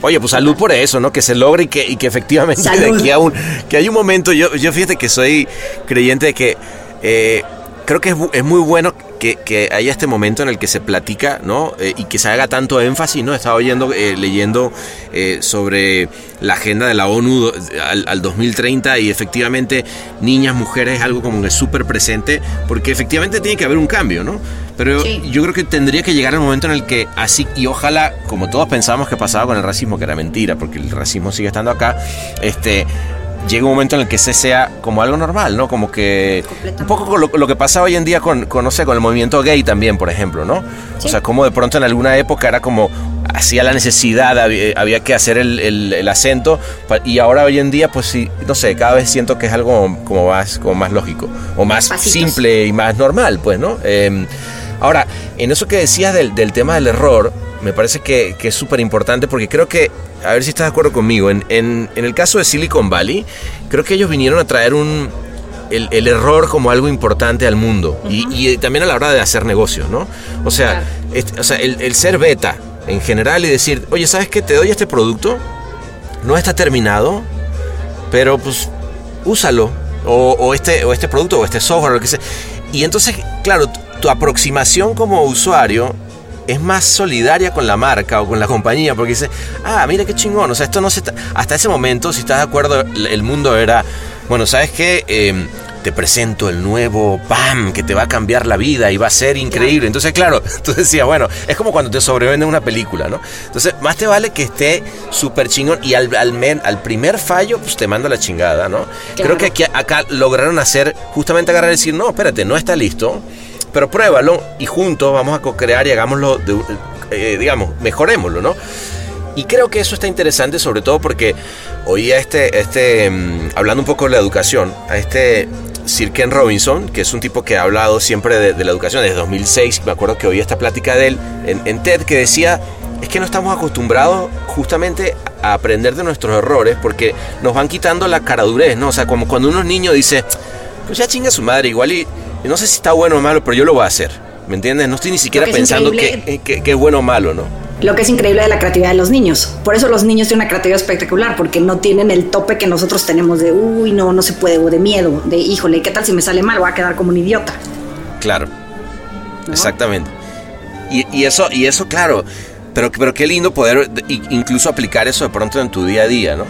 Oye, pues salud por eso, ¿no? Que se logre y que, y que efectivamente de aquí a un, que hay un momento, yo, yo fíjate que soy creyente de que eh, creo que es, es muy bueno que, que haya este momento en el que se platica, ¿no? Eh, y que se haga tanto énfasis, ¿no? Estaba oyendo, eh, leyendo eh, sobre la agenda de la ONU al, al 2030 y efectivamente niñas, mujeres es algo como que súper presente porque efectivamente tiene que haber un cambio, ¿no? Pero Sí. yo creo que tendría que llegar el momento en el que así, y ojalá, como todos pensábamos que pasaba con el racismo, que era mentira, porque el racismo sigue estando acá, este llega un momento en el que ese sea como algo normal, ¿no? Como que un poco con lo, lo que pasa hoy en día con, con, no sé, con el movimiento gay también, por ejemplo, ¿no? O sea, como de pronto en alguna época era como hacía la necesidad, había, había que hacer el, el- el acento, y ahora hoy en día, pues sí, no sé, cada vez siento que es algo como más, como más lógico, o más Pasitos. simple y más normal, pues, ¿no? Eh, ahora, en eso que decías del, del tema del error, me parece que, que es súper importante porque creo que, a ver si estás de acuerdo conmigo, en, en- en el caso de Silicon Valley, creo que ellos vinieron a traer un, el, el error como algo importante al mundo y, y también a la hora de hacer negocios, ¿no? O sea, Claro. o sea el, el ser beta en general y decir, oye, ¿sabes qué? Te doy este producto, no está terminado, pero pues úsalo. O, o este, o este producto o este software, lo que sea. Y entonces, claro, tu aproximación como usuario es más solidaria con la marca o con la compañía, porque dice, ah, mira qué chingón, o sea, esto no se está... Hasta ese momento, si estás de acuerdo, el mundo era, bueno, ¿sabes qué? Eh, te presento el nuevo PAM que te va a cambiar la vida y va a ser increíble. Entonces, claro, tú decías, bueno, es como cuando te sobrevenden una película, ¿no? Entonces, más te vale que esté súper chingón y al, al, men- al primer fallo, pues te manda la chingada, ¿no? Creo que aquí, acá lograron hacer, justamente agarrar y decir, no, espérate, no está listo, pero pruébalo y juntos vamos a co-crear y hagámoslo, de, eh, digamos, mejorémoslo, ¿no? Y creo que eso está interesante, sobre todo porque oía este, este, mm, hablando un poco de la educación, a este Sir Ken Robinson, que es un tipo que ha hablado siempre de, la educación desde 2006. Me acuerdo que oí esta plática de él en, TED que decía, es que no estamos acostumbrados justamente a aprender de nuestros errores porque nos van quitando la caradurez, ¿no? O sea, como cuando uno es niño dice, pues ya chinga su madre, igual y, no sé si está bueno o malo, pero yo lo voy a hacer. ¿Me entiendes? No estoy ni siquiera pensando que, que es bueno o malo, ¿no? lo que es increíble de la creatividad de los niños. Por eso los niños tienen una creatividad espectacular, porque no tienen el tope que nosotros tenemos de, uy, no, no se puede, o de miedo, de, híjole, ¿qué tal si me sale mal? Voy a quedar como un idiota. Claro, exactamente. Y, eso, y eso, claro, pero, pero qué lindo poder incluso aplicar eso de pronto en tu día a día, ¿no?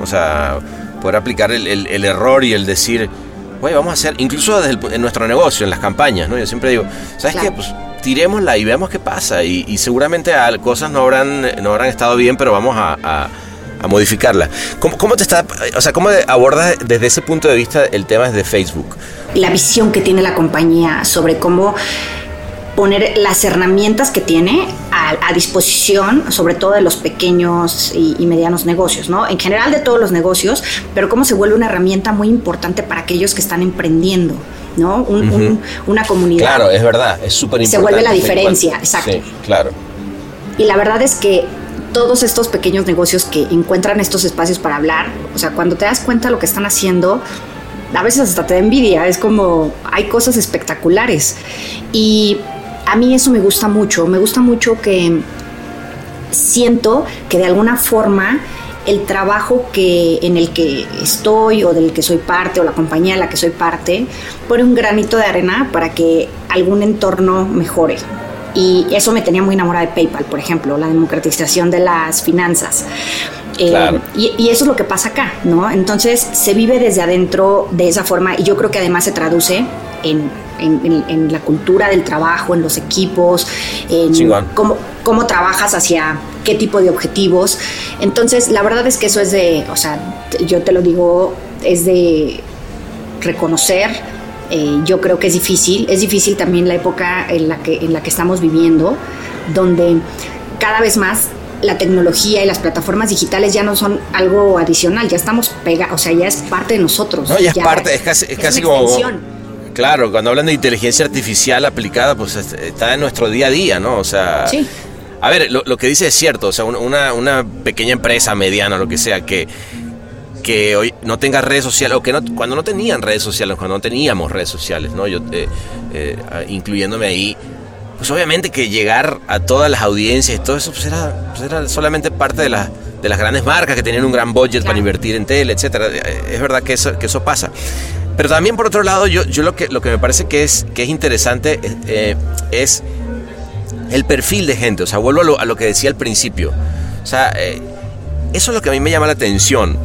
O sea, poder aplicar el, error y el decir, güey, vamos a hacer, incluso desde en nuestro negocio, en las campañas, ¿no? Yo siempre digo, ¿sabes qué? Pues tirémosla y veamos qué pasa. Y, seguramente cosas no habrán, no habrán estado bien, pero vamos a, modificarla. ¿Cómo, ¿Cómo, te está, o sea, cómo abordas desde ese punto de vista el tema de Facebook? La visión que tiene la compañía sobre cómo poner las herramientas que tiene a, disposición, sobre todo de los pequeños y, y, medianos negocios, ¿no? En general de todos los negocios, pero cómo se vuelve una herramienta muy importante para aquellos que están emprendiendo. ¿no? una comunidad. Claro, es verdad, es súper importante. Se vuelve la diferencia, exacto. Sí, claro. Y la verdad es que todos estos pequeños negocios que encuentran estos espacios para hablar, o sea, cuando te das cuenta de lo que están haciendo, a veces hasta te da envidia, es como hay cosas espectaculares. Y a mí eso me gusta mucho, me gusta mucho que siento que de alguna forma el trabajo que, en el que estoy o del que soy parte o la compañía de la que soy parte pone un granito de arena para que algún entorno mejore. Y eso me tenía muy enamorada de PayPal, por ejemplo, la democratización de las finanzas. Eh, y, eso es lo que pasa acá, ¿no? Entonces se vive desde adentro de esa forma y yo creo que además se traduce en, en, la cultura del trabajo, en los equipos, en cómo, cómo trabajas hacia qué tipo de objetivos. Entonces, la verdad es que eso es de, o sea, yo te lo digo, es de reconocer. Eh, yo creo que es difícil, es difícil también la época en la que, en la que estamos viviendo, donde cada vez más la tecnología y las plataformas digitales ya no son algo adicional, ya estamos pegados, o sea, ya es parte de nosotros. No, ya, es parte, es casi, es casi como... Claro, cuando hablan de inteligencia artificial aplicada, pues está en nuestro día a día, ¿no? O sea, sí. A ver, lo, que dice es cierto, o sea, una, una pequeña empresa, mediana, lo que sea, que, que hoy no tenga redes sociales, o que no, cuando no tenían redes sociales, cuando no teníamos redes sociales, ¿no? Yo, eh, eh, incluyéndome ahí, pues obviamente que llegar a todas las audiencias y todo eso, pues era, pues era solamente parte de, la, de las grandes marcas que tenían un gran budget para invertir en tele, etcétera. Es verdad que eso, que eso pasa. Pero también por otro lado, yo, yo lo, que, lo que me parece que es, que es interesante eh, es el perfil de gente. O sea, vuelvo a lo, que decía al principio. O sea, eh, eso es lo que a mí me llama la atención.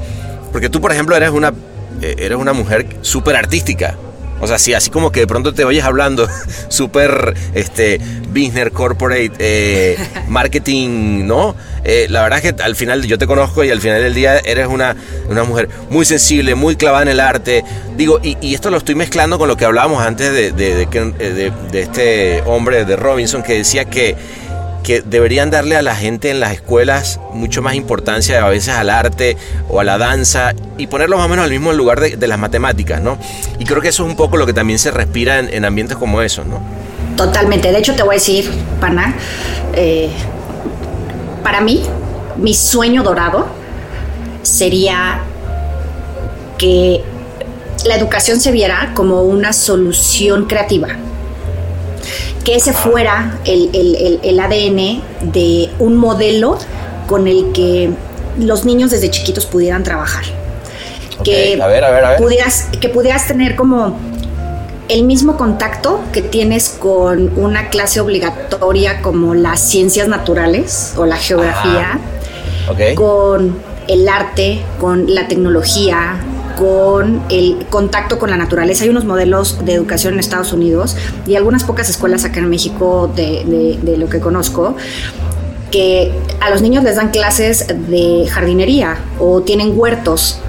Porque tú, por ejemplo, eres una, eh, eres una mujer súper artística. O sea, sí, así como que de pronto te oyes hablando súper este, business, corporate, eh, marketing, ¿no? Eh, la verdad es que al final yo te conozco y al final del día eres una, una mujer muy sensible, muy clavada en el arte. Digo, y, y esto lo estoy mezclando con lo que hablábamos antes de, de, de, de este hombre, de Robinson, que decía que que deberían darle a la gente en las escuelas mucho más importancia a veces al arte o a la danza y ponerlo más o menos al mismo lugar de, las matemáticas, ¿no? Y creo que eso es un poco lo que también se respira en, ambientes como esos, ¿no? Totalmente. De hecho, te voy a decir, Pana, eh, para mí, mi sueño dorado sería que la educación se viera como una solución creativa que ese fuera el, ADN de un modelo con el que los niños desde chiquitos pudieran trabajar. Que, Pudieras, que pudieras tener como el mismo contacto que tienes con una clase obligatoria como las ciencias naturales o la geografía, con el arte, con la tecnología, con el contacto con la naturaleza. Hay unos modelos de educación en Estados Unidos y algunas pocas escuelas acá en México de, lo que conozco que a los niños les dan clases de jardinería o tienen huertos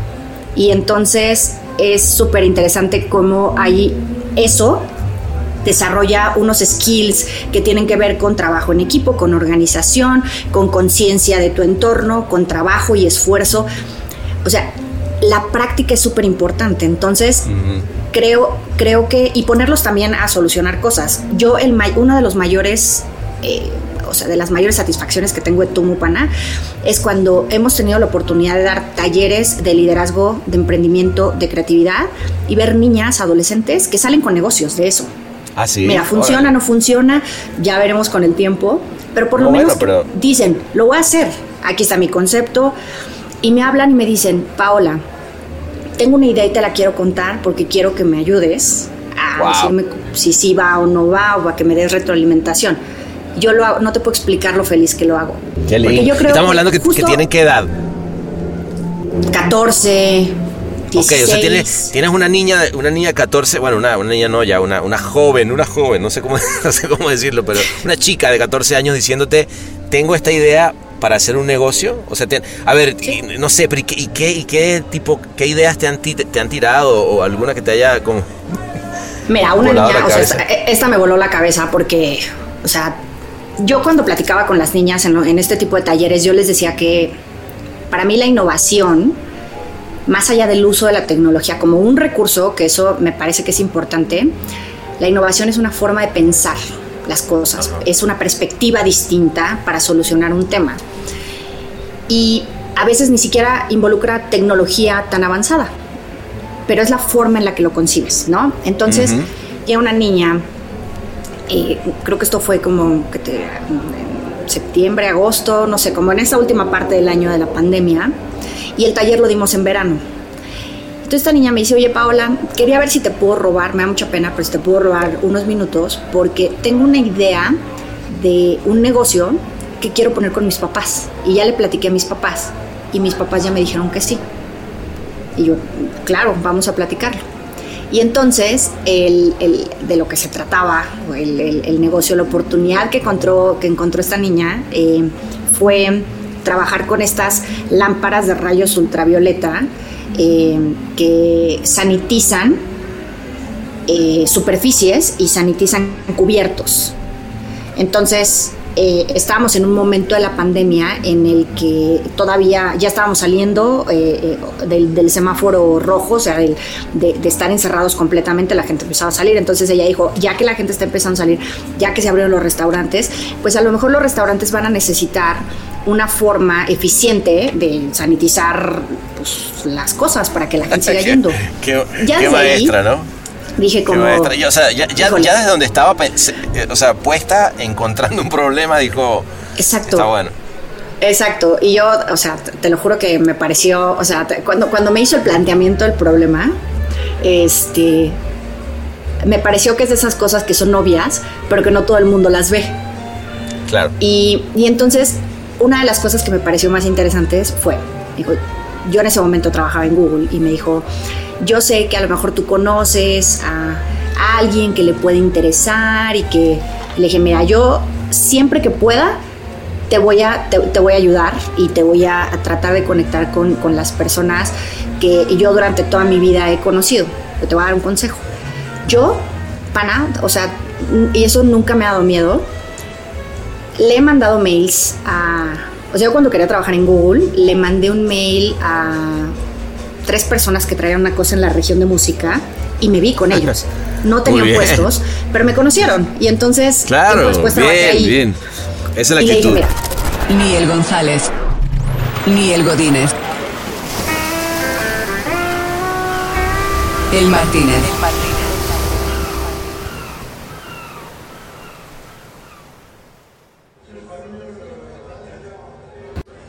y entonces es súper interesante cómo hay eso desarrolla unos skills que tienen que ver con trabajo en equipo, con organización, con conciencia de tu entorno, con trabajo y esfuerzo. O sea, la práctica es súper importante. Entonces, creo, creo que, y ponerlos también a solucionar cosas. Yo, el, uno de los mayores... Eh, o sea, de las mayores satisfacciones que tengo de Tumupana es cuando hemos tenido la oportunidad de dar talleres de liderazgo, de emprendimiento, de creatividad y ver niñas, adolescentes que salen con negocios de eso. Ah, sí. Mira, funciona, no funciona, ya veremos con el tiempo, pero por lo menos dicen, lo voy a hacer, aquí está mi concepto, y me hablan y me dicen, Paola, tengo una idea y te la quiero contar porque quiero que me ayudes a decirme si sí va o no va o a que me des retroalimentación. Yo lo hago, no te puedo explicar lo feliz que lo hago. Porque yo creo Estamos hablando que, que tienen qué edad. 14, 16. Ok, o sea, tienes, tienes una niña, una niña de 14, bueno, una, una niña no, ya, una, una joven, una joven, no sé, cómo, no sé cómo decirlo, pero una chica de 14 años diciéndote, tengo esta idea, para hacer un negocio? O sea, a ver, no sé, pero ¿y qué, y qué, tipo, qué ideas te han, te han tirado o alguna que te haya como... Mira, una niña, o sea, esta, me voló la cabeza porque, o sea, yo cuando platicaba con las niñas en, en este tipo de talleres, yo les decía que para mí la innovación, más allá del uso de la tecnología como un recurso, que eso me parece que es importante, la innovación es una forma de pensar las cosas, es una perspectiva distinta para solucionar un tema y a veces ni siquiera involucra tecnología tan avanzada, pero es la forma en la que lo concibes, ¿no? Entonces, ya una niña, eh, creo que esto fue como que te, en septiembre, agosto, no sé, como en esa última parte del año de la pandemia, y el taller lo dimos en verano. Entonces esta niña me dice, oye Paola, quería ver si te puedo robar, me da mucha pena, pero si te puedo robar unos minutos, porque tengo una idea de un negocio que quiero poner con mis papás. Y ya le platiqué a mis papás y mis papás ya me dijeron que sí. Y yo, claro, vamos a platicarlo. Y entonces, el, de lo que se trataba, el, el, negocio, la oportunidad que encontró, que encontró esta niña, eh, fue trabajar con estas lámparas de rayos ultravioleta eh, que sanitizan eh, superficies y sanitizan cubiertos. Entonces, eh, estábamos en un momento de la pandemia en el que todavía ya estábamos saliendo eh, eh, del, semáforo rojo, o sea, de, estar encerrados completamente, la gente empezaba a salir. Entonces ella dijo, ya que la gente está empezando a salir, ya que se abrieron los restaurantes, pues a lo mejor los restaurantes van a necesitar una forma eficiente de sanitizar pues, las cosas para que la gente siga yendo. qué, maestra, ¿no? Dije como... o sea, ya, desde donde estaba, eh, o sea, puesta, encontrando un problema, dijo... Exacto. Está bueno. Exacto, y yo, o sea, te lo juro que me pareció, o sea, cuando, cuando me hizo el planteamiento del problema, este, me pareció que es de esas cosas que son obvias, pero que no todo el mundo las ve. Claro. Y, y entonces, una de las cosas que me pareció más interesantes fue, dijo, yo en ese momento trabajaba en Google y me dijo, yo sé que a lo mejor tú conoces a, alguien que le puede interesar y que le dije, mira, yo siempre que pueda te voy a, te, voy a ayudar y te voy a, tratar de conectar con, con, las personas que yo durante toda mi vida he conocido. te voy a dar un consejo. Yo, pana, o sea, y eso nunca me ha dado miedo, le he mandado mails a... O sea, yo cuando quería trabajar en Google, le mandé un mail a tres personas que traían una cosa en la región de música y me vi con ellos. No tenían puestos, pero me conocieron y entonces claro, después bien, ahí. bien. Esa es la actitud. ni el González, ni el Godínez. El Martínez. El Martínez.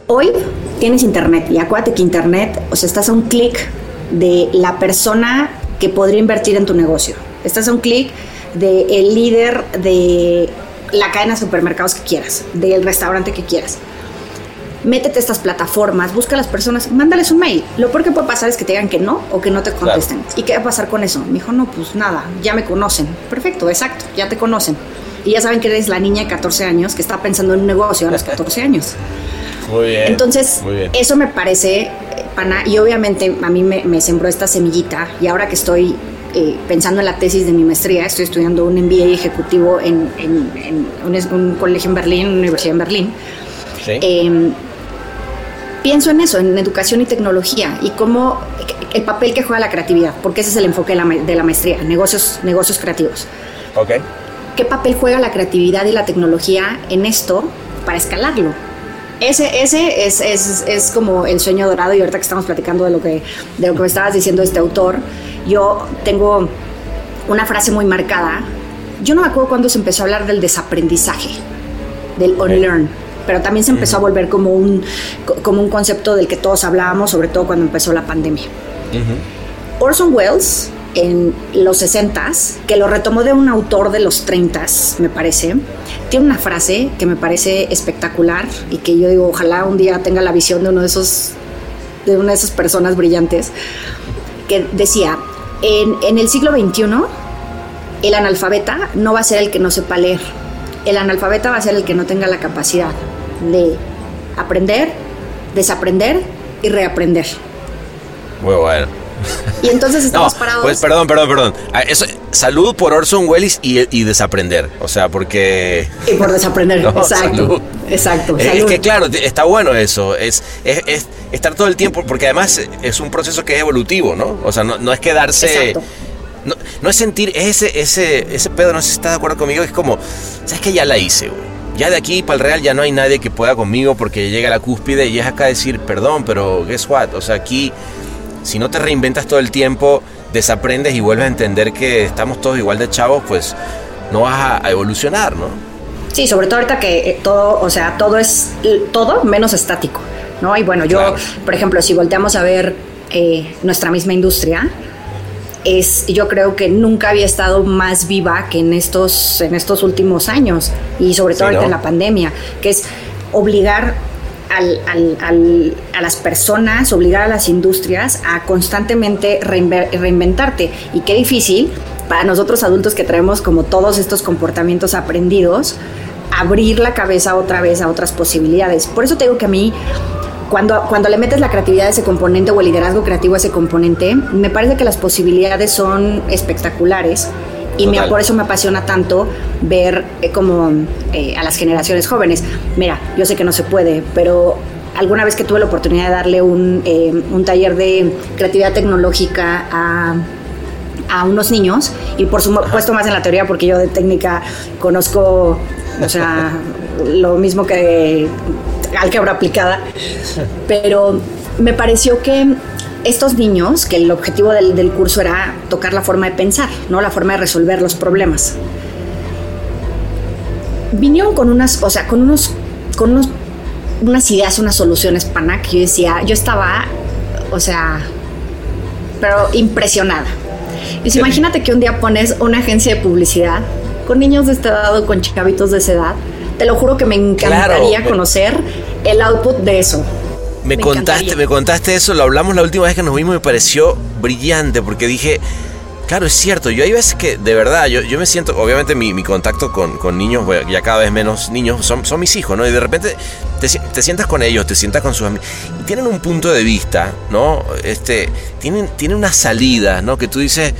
Hoy tienes internet y acuérdate que internet, o sea, estás a un clic de la persona que podría invertir en tu negocio. Estás a un clic del el líder de la cadena de supermercados que quieras, del restaurante que quieras. Métete a estas plataformas, busca a las personas, mándales un mail. Lo peor que puede pasar es que te digan que no o que no te contesten. ¿Y qué va a pasar con eso? Me dijo, no, pues nada, ya me conocen. Perfecto, exacto, ya te conocen. Y ya saben que eres la niña de 14 años que está pensando en un negocio a los 14 años. Muy bien. Entonces, eso me parece, pana, y obviamente a mí me, sembró esta semillita, y ahora que estoy eh, pensando en la tesis de mi maestría, estoy estudiando un MBA ejecutivo en, un, colegio en Berlín, una universidad en Berlín. Em, pienso en eso, en educación y tecnología y cómo el papel que juega la creatividad, porque ese es el enfoque de la, de la maestría, negocios, negocios creativos. Ok. ¿Qué papel juega la creatividad y la tecnología en esto para escalarlo? Ese, ese es, es, es, como el sueño dorado y ahorita que estamos platicando de lo que, de lo que me estabas diciendo este autor, yo tengo una frase muy marcada. Yo no me acuerdo cuando se empezó a hablar del desaprendizaje, del unlearn pero también se empezó a volver como un, como un concepto del que todos hablábamos, sobre todo cuando empezó la pandemia. Orson Welles, en los 60s, que lo retomó de un autor de los 30s, me parece, tiene una frase que me parece espectacular y que yo digo, ojalá un día tenga la visión de uno de esos de una de esas personas brillantes, que decía, en, en el siglo XXI, el analfabeta no va a ser el que no sepa leer, el analfabeta va a ser el que no tenga la capacidad de aprender, desaprender y reaprender. Muy bueno. Y entonces estamos parados. Pues perdón, perdón, perdón. Ah, eso, salud por Orson Welles y, desaprender. O sea, porque. Y por desaprender, exacto. Exacto. Es, que claro, está bueno eso. Es, es, estar todo el tiempo, porque además es un proceso que es evolutivo, ¿no? O sea, no, es quedarse. No, no, es sentir ese, ese, ese pedo, no sé si está de acuerdo conmigo, es como, ¿sabes que Ya la hice, güey ya de aquí para el Real ya no hay nadie que pueda conmigo porque llega a la cúspide y es acá decir, perdón, pero guess what? O sea, aquí, si no te reinventas todo el tiempo, desaprendes y vuelves a entender que estamos todos igual de chavos, pues no vas a, evolucionar, ¿no? Sí, sobre todo ahorita que eh, todo, o sea, todo es todo menos estático, ¿no? Y bueno, yo, por ejemplo, si volteamos a ver eh, nuestra misma industria, es, yo creo que nunca había estado más viva que en estos, en estos últimos años y sobre todo ahorita en la pandemia, que es obligar a las personas, obligar a las industrias a constantemente reinventarte. Y qué difícil para nosotros adultos que traemos como todos estos comportamientos aprendidos, abrir la cabeza otra vez a otras posibilidades. Por eso te digo que a mí cuando, cuando le metes la creatividad a ese componente o el liderazgo creativo a ese componente, me parece que las posibilidades son espectaculares. Y me, por eso me apasiona tanto ver eh, como eh, a las generaciones jóvenes. Mira, yo sé que no se puede, pero alguna vez que tuve la oportunidad de darle un, eh, un taller de creatividad tecnológica a, a unos niños, y por supuesto más en la teoría, porque yo de técnica conozco, o sea, lo mismo que álgebra aplicada, pero me pareció que estos niños, que el objetivo del, curso era tocar la forma de pensar, ¿no? La forma de resolver los problemas. Vinieron con unas, o sea, con unos, con unos, unas ideas, unas soluciones pana que yo decía, yo estaba, o sea, pero impresionada. Y imagínate que un día pones una agencia de publicidad con niños de esta edad o con chavitos de esa edad te lo juro que me encantaría conocer el output de eso. Me, contaste, me contaste eso, lo hablamos la última vez que nos vimos, me pareció brillante porque dije, claro, es cierto, yo hay veces que de verdad, yo, yo me siento, obviamente mi, contacto con, con, niños, ya cada vez menos niños, son, son mis hijos, ¿no? Y de repente te, te, sientas con ellos, te sientas con sus amigos, y tienen un punto de vista, ¿no? Este, tienen, tienen una salida, ¿no? Que tú dices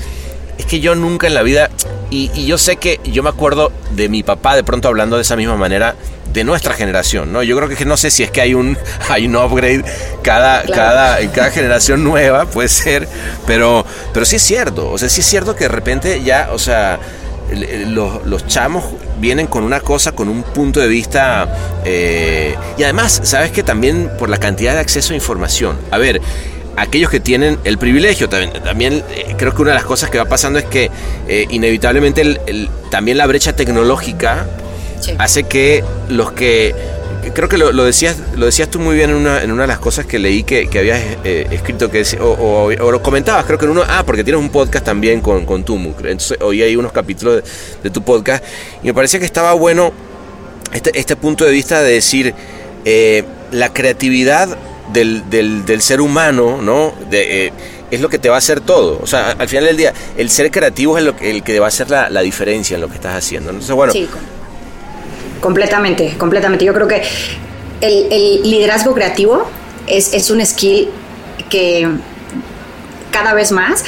es que yo nunca en la vida, y, yo sé que yo me acuerdo de mi papá de pronto hablando de esa misma manera de nuestra generación, ¿no? Yo creo que no sé si es que hay un, hay un upgrade cada, cada, en cada generación nueva, puede ser, pero, pero sí es cierto, o sea, sí es cierto que de repente ya, o sea, los, los chamos vienen con una cosa, con un punto de vista, eh, y además, sabes que también por la cantidad de acceso a información, a ver, aquellos que tienen el privilegio. También, también eh, creo que una de las cosas que va pasando es que eh, inevitablemente el, también la brecha tecnológica hace que los que creo que lo, decías lo decías tú muy bien en una, en una de las cosas que leí que, que habías eh, escrito que o, o, lo comentabas creo que en uno ah porque tienes un podcast también con, con Tumu entonces hoy hay unos capítulos de, tu podcast y me parecía que estaba bueno este, este punto de vista de decir la creatividad del, del, ser humano, ¿no? Eh, es lo que te va a hacer todo. O sea, al final del día, el ser creativo es que, el que va a hacer la, la diferencia en lo que estás haciendo. Entonces, bueno. Sí, completamente, completamente. Yo creo que el, el liderazgo creativo es, es un skill que cada vez más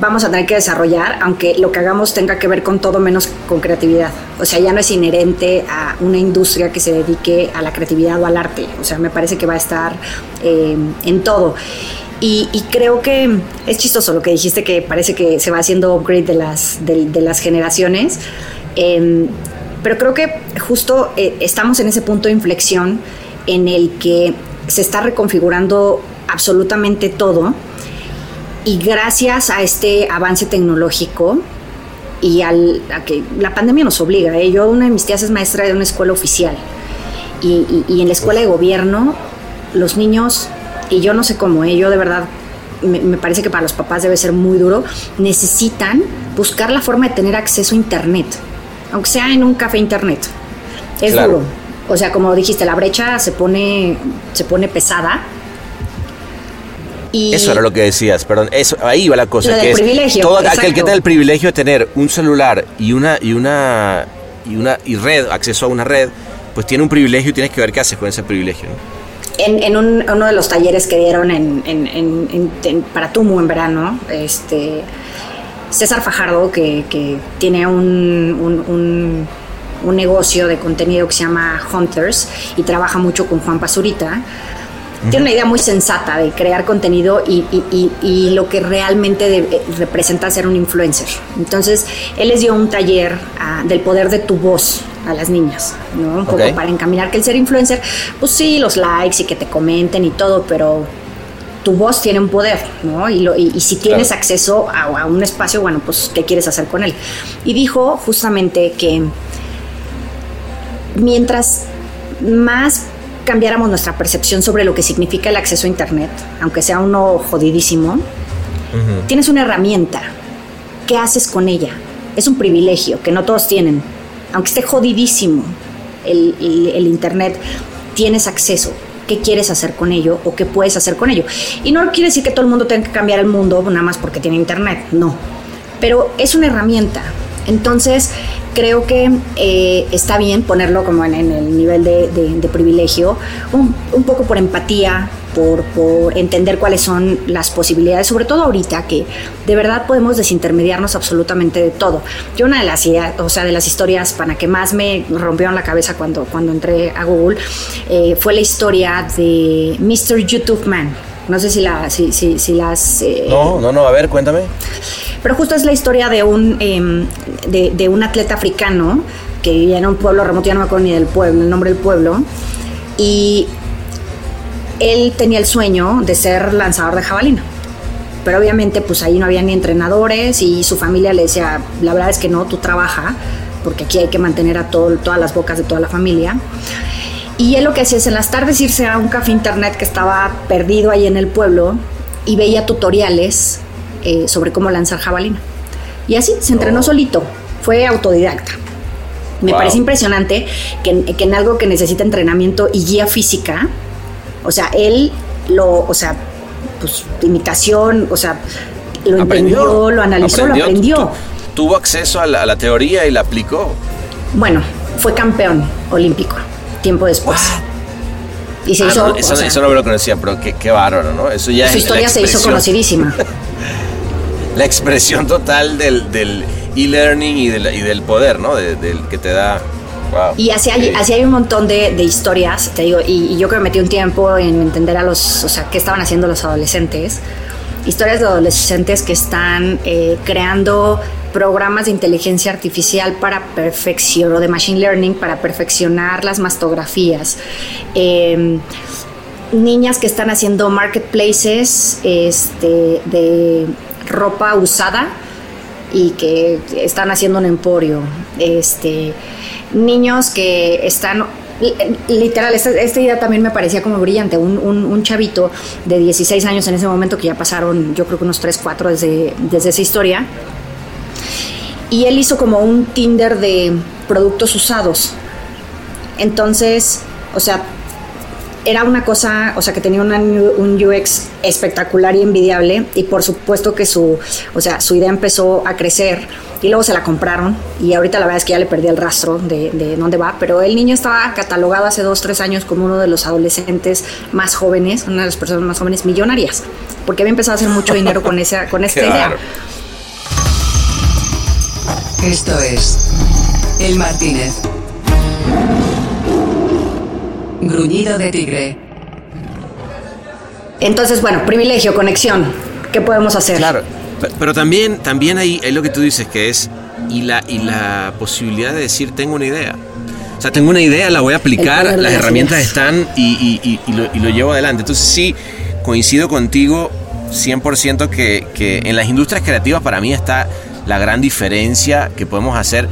vamos a tener que desarrollar, aunque lo que hagamos tenga que ver con todo menos con creatividad. O sea, ya no es inherente a una industria que se dedique a la creatividad o al arte. O sea, me parece que va a estar eh, en todo. Y, creo que es chistoso lo que dijiste, que parece que se va haciendo upgrade de las, de, las generaciones. Em, pero creo que justo eh, estamos en ese punto de inflexión en el que se está reconfigurando absolutamente todo y gracias a este avance tecnológico y al, a que la pandemia nos obliga, ¿eh? yo una de mis tías es maestra de una escuela oficial y, en la escuela de gobierno los niños, y yo no sé cómo, ¿eh? yo de verdad me, parece que para los papás debe ser muy duro, necesitan buscar la forma de tener acceso a Internet, aunque sea en un café Internet. Es duro. O sea, como dijiste, la brecha se pone, se pone pesada eso era lo que decías, perdón. Eso, ahí va la cosa. que privilegio. todo aquel que tiene el privilegio de tener un celular y una, y una, y una y red, acceso a una red, pues tiene un privilegio y tienes que ver qué haces con ese privilegio. En, uno de los talleres que dieron en, para Tumu en verano, este, César Fajardo, que, tiene un, un, un, negocio de contenido que se llama Hunters y trabaja mucho con Juan Pazurita, tiene una idea muy sensata de crear contenido y, lo que realmente eh, representa ser un influencer. Entonces, él les dio un taller ah, del poder de tu voz a las niñas, ¿no? Un poco para encaminar que el ser influencer, pues sí, los likes y que te comenten y todo, pero tu voz tiene un poder, ¿no? Y, si tienes acceso a, a, un espacio, bueno, pues, ¿qué quieres hacer con él? Y dijo justamente que mientras más cambiáramos nuestra percepción sobre lo que significa el acceso a Internet, aunque sea uno jodidísimo, tienes una herramienta. ¿Qué haces con ella? Es un privilegio que no todos tienen. Aunque esté jodidísimo el, el Internet, tienes acceso. ¿Qué quieres hacer con ello o qué puedes hacer con ello? Y no quiere decir que todo el mundo tenga que cambiar el mundo nada más porque tiene Internet, no. Pero es una herramienta. Entonces, creo que eh, está bien ponerlo como en, el nivel de, privilegio, un, poco por empatía, por, entender cuáles son las posibilidades, sobre todo ahorita que de verdad podemos desintermediarnos absolutamente de todo. Yo una de las o sea, de las historias para que más me rompieron la cabeza cuando, cuando entré a Google eh, fue la historia de Mr. YouTube Man. No sé si, la, si, si, las... Eh, no, no, no, a ver, cuéntame. Pero justo es la historia de un, em, de, un atleta africano que vivía en un pueblo remoto, ya no me acuerdo ni del pueblo, el nombre del pueblo, y él tenía el sueño de ser lanzador de jabalina. Pero obviamente pues ahí no había ni entrenadores y su familia le decía, la verdad es que no, tú trabaja, porque aquí hay que mantener a todo, todas las bocas de toda la familia. Y él lo que hacía es en las tardes irse a un café internet que estaba perdido ahí en el pueblo y veía tutoriales eh, sobre cómo lanzar jabalina. Y así se entrenó solito, fue autodidacta. Me parece impresionante que, en algo que necesita entrenamiento y guía física, o sea, él lo, o sea, pues imitación, o sea, lo entendió, lo analizó, lo aprendió. tuvo acceso a la, teoría y la aplicó. Bueno, fue campeón olímpico tiempo después. Y se ah, hizo, eso, no me lo conocía, pero qué, qué bárbaro, ¿no? Eso ya su historia se hizo conocidísima. la expresión total del, del e-learning y, y, del poder, ¿no? del que te da. Y así hay, así hay un montón de, de historias, te digo, y, yo creo que metí un tiempo en entender a los, o sea, qué estaban haciendo los adolescentes. Historias de adolescentes que están eh, creando programas de inteligencia artificial para perfeccionar, o de machine learning, para perfeccionar las mastografías. Em, niñas que están haciendo marketplaces este, de ropa usada y que están haciendo un emporio. Este, niños que están literal, esta, idea también me parecía como brillante. Un, chavito de 16 años en ese momento, que ya pasaron, yo creo que unos 3, 4 desde, desde esa historia. Y él hizo como un Tinder de productos usados. Entonces, o sea, era una cosa, o sea, que tenía un UX espectacular y envidiable y por supuesto que su, o sea, su idea empezó a crecer y luego se la compraron y ahorita la verdad es que ya le perdí el rastro de, de dónde va, pero el niño estaba catalogado hace dos, tres años como uno de los adolescentes más jóvenes, una de las personas más jóvenes millonarias, porque había empezado a hacer mucho dinero con esa, con esta idea. Esto es El Martínez. Gruñido de tigre. Entonces, bueno, privilegio, conexión. ¿Qué podemos hacer? Claro, pe- pero también, también hay, hay lo que tú dices que es y la, y la posibilidad de decir tengo una idea. O sea, tengo una idea, la voy a aplicar, las las herramientas ideas. están y, y- y- y lo, y lo llevo adelante. Entonces sí, coincido contigo 100% que, que en las industrias creativas para mí está la gran diferencia que podemos hacer.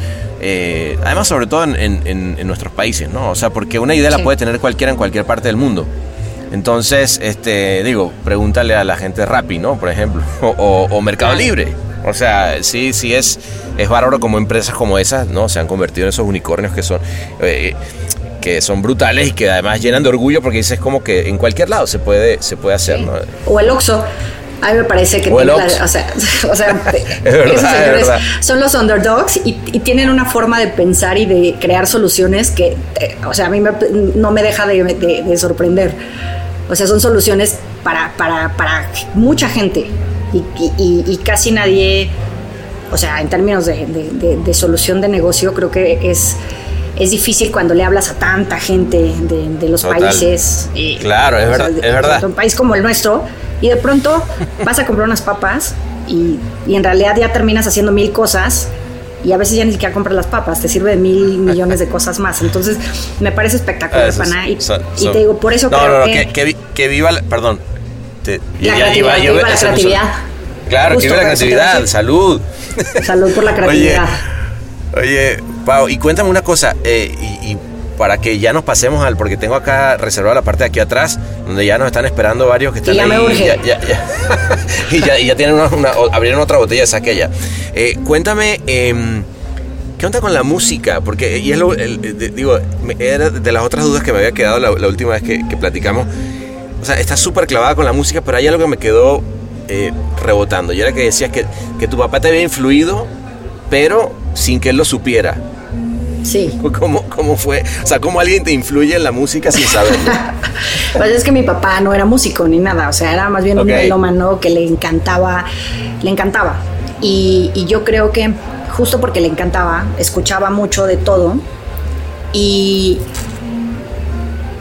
eh, además, sobre todo en, en- en- en nuestros países, ¿no? O sea, porque una idea la puede tener cualquiera en cualquier parte del mundo. Entonces, este, digo, pregúntale a la gente de Rappi, ¿no? Por ejemplo, o, o- o Mercado Libre. O sea, sí, sí es, es bárbaro como empresas como esas, ¿no? Se han convertido en esos unicornios que son, eh, que son brutales y que además llenan de orgullo porque dices como que en cualquier lado se puede, se puede hacer, ¿no? O el Oxxo. A mí me parece que tiene la- Oxxo. o sea, o sea, verdad, esos es señores verdad. son los underdogs y, y tienen una forma de pensar y de crear soluciones que, eh, o sea, a mí me- no me deja de, de- de sorprender. O sea, son soluciones para, para, para mucha gente y, y- y- y casi nadie, o sea, en términos de, de- de- de solución de negocio, creo que es, es difícil cuando le hablas a tanta gente de, los Total. países. y- Claro, es sea, verdad, es verdad. un país como el nuestro y de pronto vas a comprar unas papas y, y en realidad ya terminas haciendo mil cosas y a veces ya ni siquiera compras las papas, te sirve de mil millones de cosas más. Entonces me parece espectacular, Eso pana. Y, te digo, por eso no, creo no, no, que, que, que vi- que viva, la- perdón. Te- La ya- creatividad, que viva la creatividad. Claro, que viva la iba creatividad, salud. salud por la creatividad. Oye, Pau, y cuéntame una cosa, eh, y, y para que ya nos pasemos al, porque tengo acá reservada la parte de aquí atrás, donde ya nos están esperando varios que están ya ahí. me urge. ya- ya- ya. y, ya, y ya tienen una, una- abrieron otra botella de saque ya. Eh, cuéntame, em, ¿qué onda con la música? Porque, y es lo, el- de- digo, era de las otras dudas que me había quedado la, la última vez que, que platicamos. O sea, estás súper clavada con la música, pero hay algo que me quedó eh, rebotando. Y era que decías que, que tu papá te había influido, pero sin que él lo supiera. Sí. ¿Cómo, ¿Cómo fue? O sea, ¿cómo alguien te influye en la música sin saberlo? Pues es que mi papá no era músico ni nada, o sea, era más bien un melómano que le encantaba, le encantaba. Y, y yo creo que justo porque le encantaba, escuchaba mucho de todo y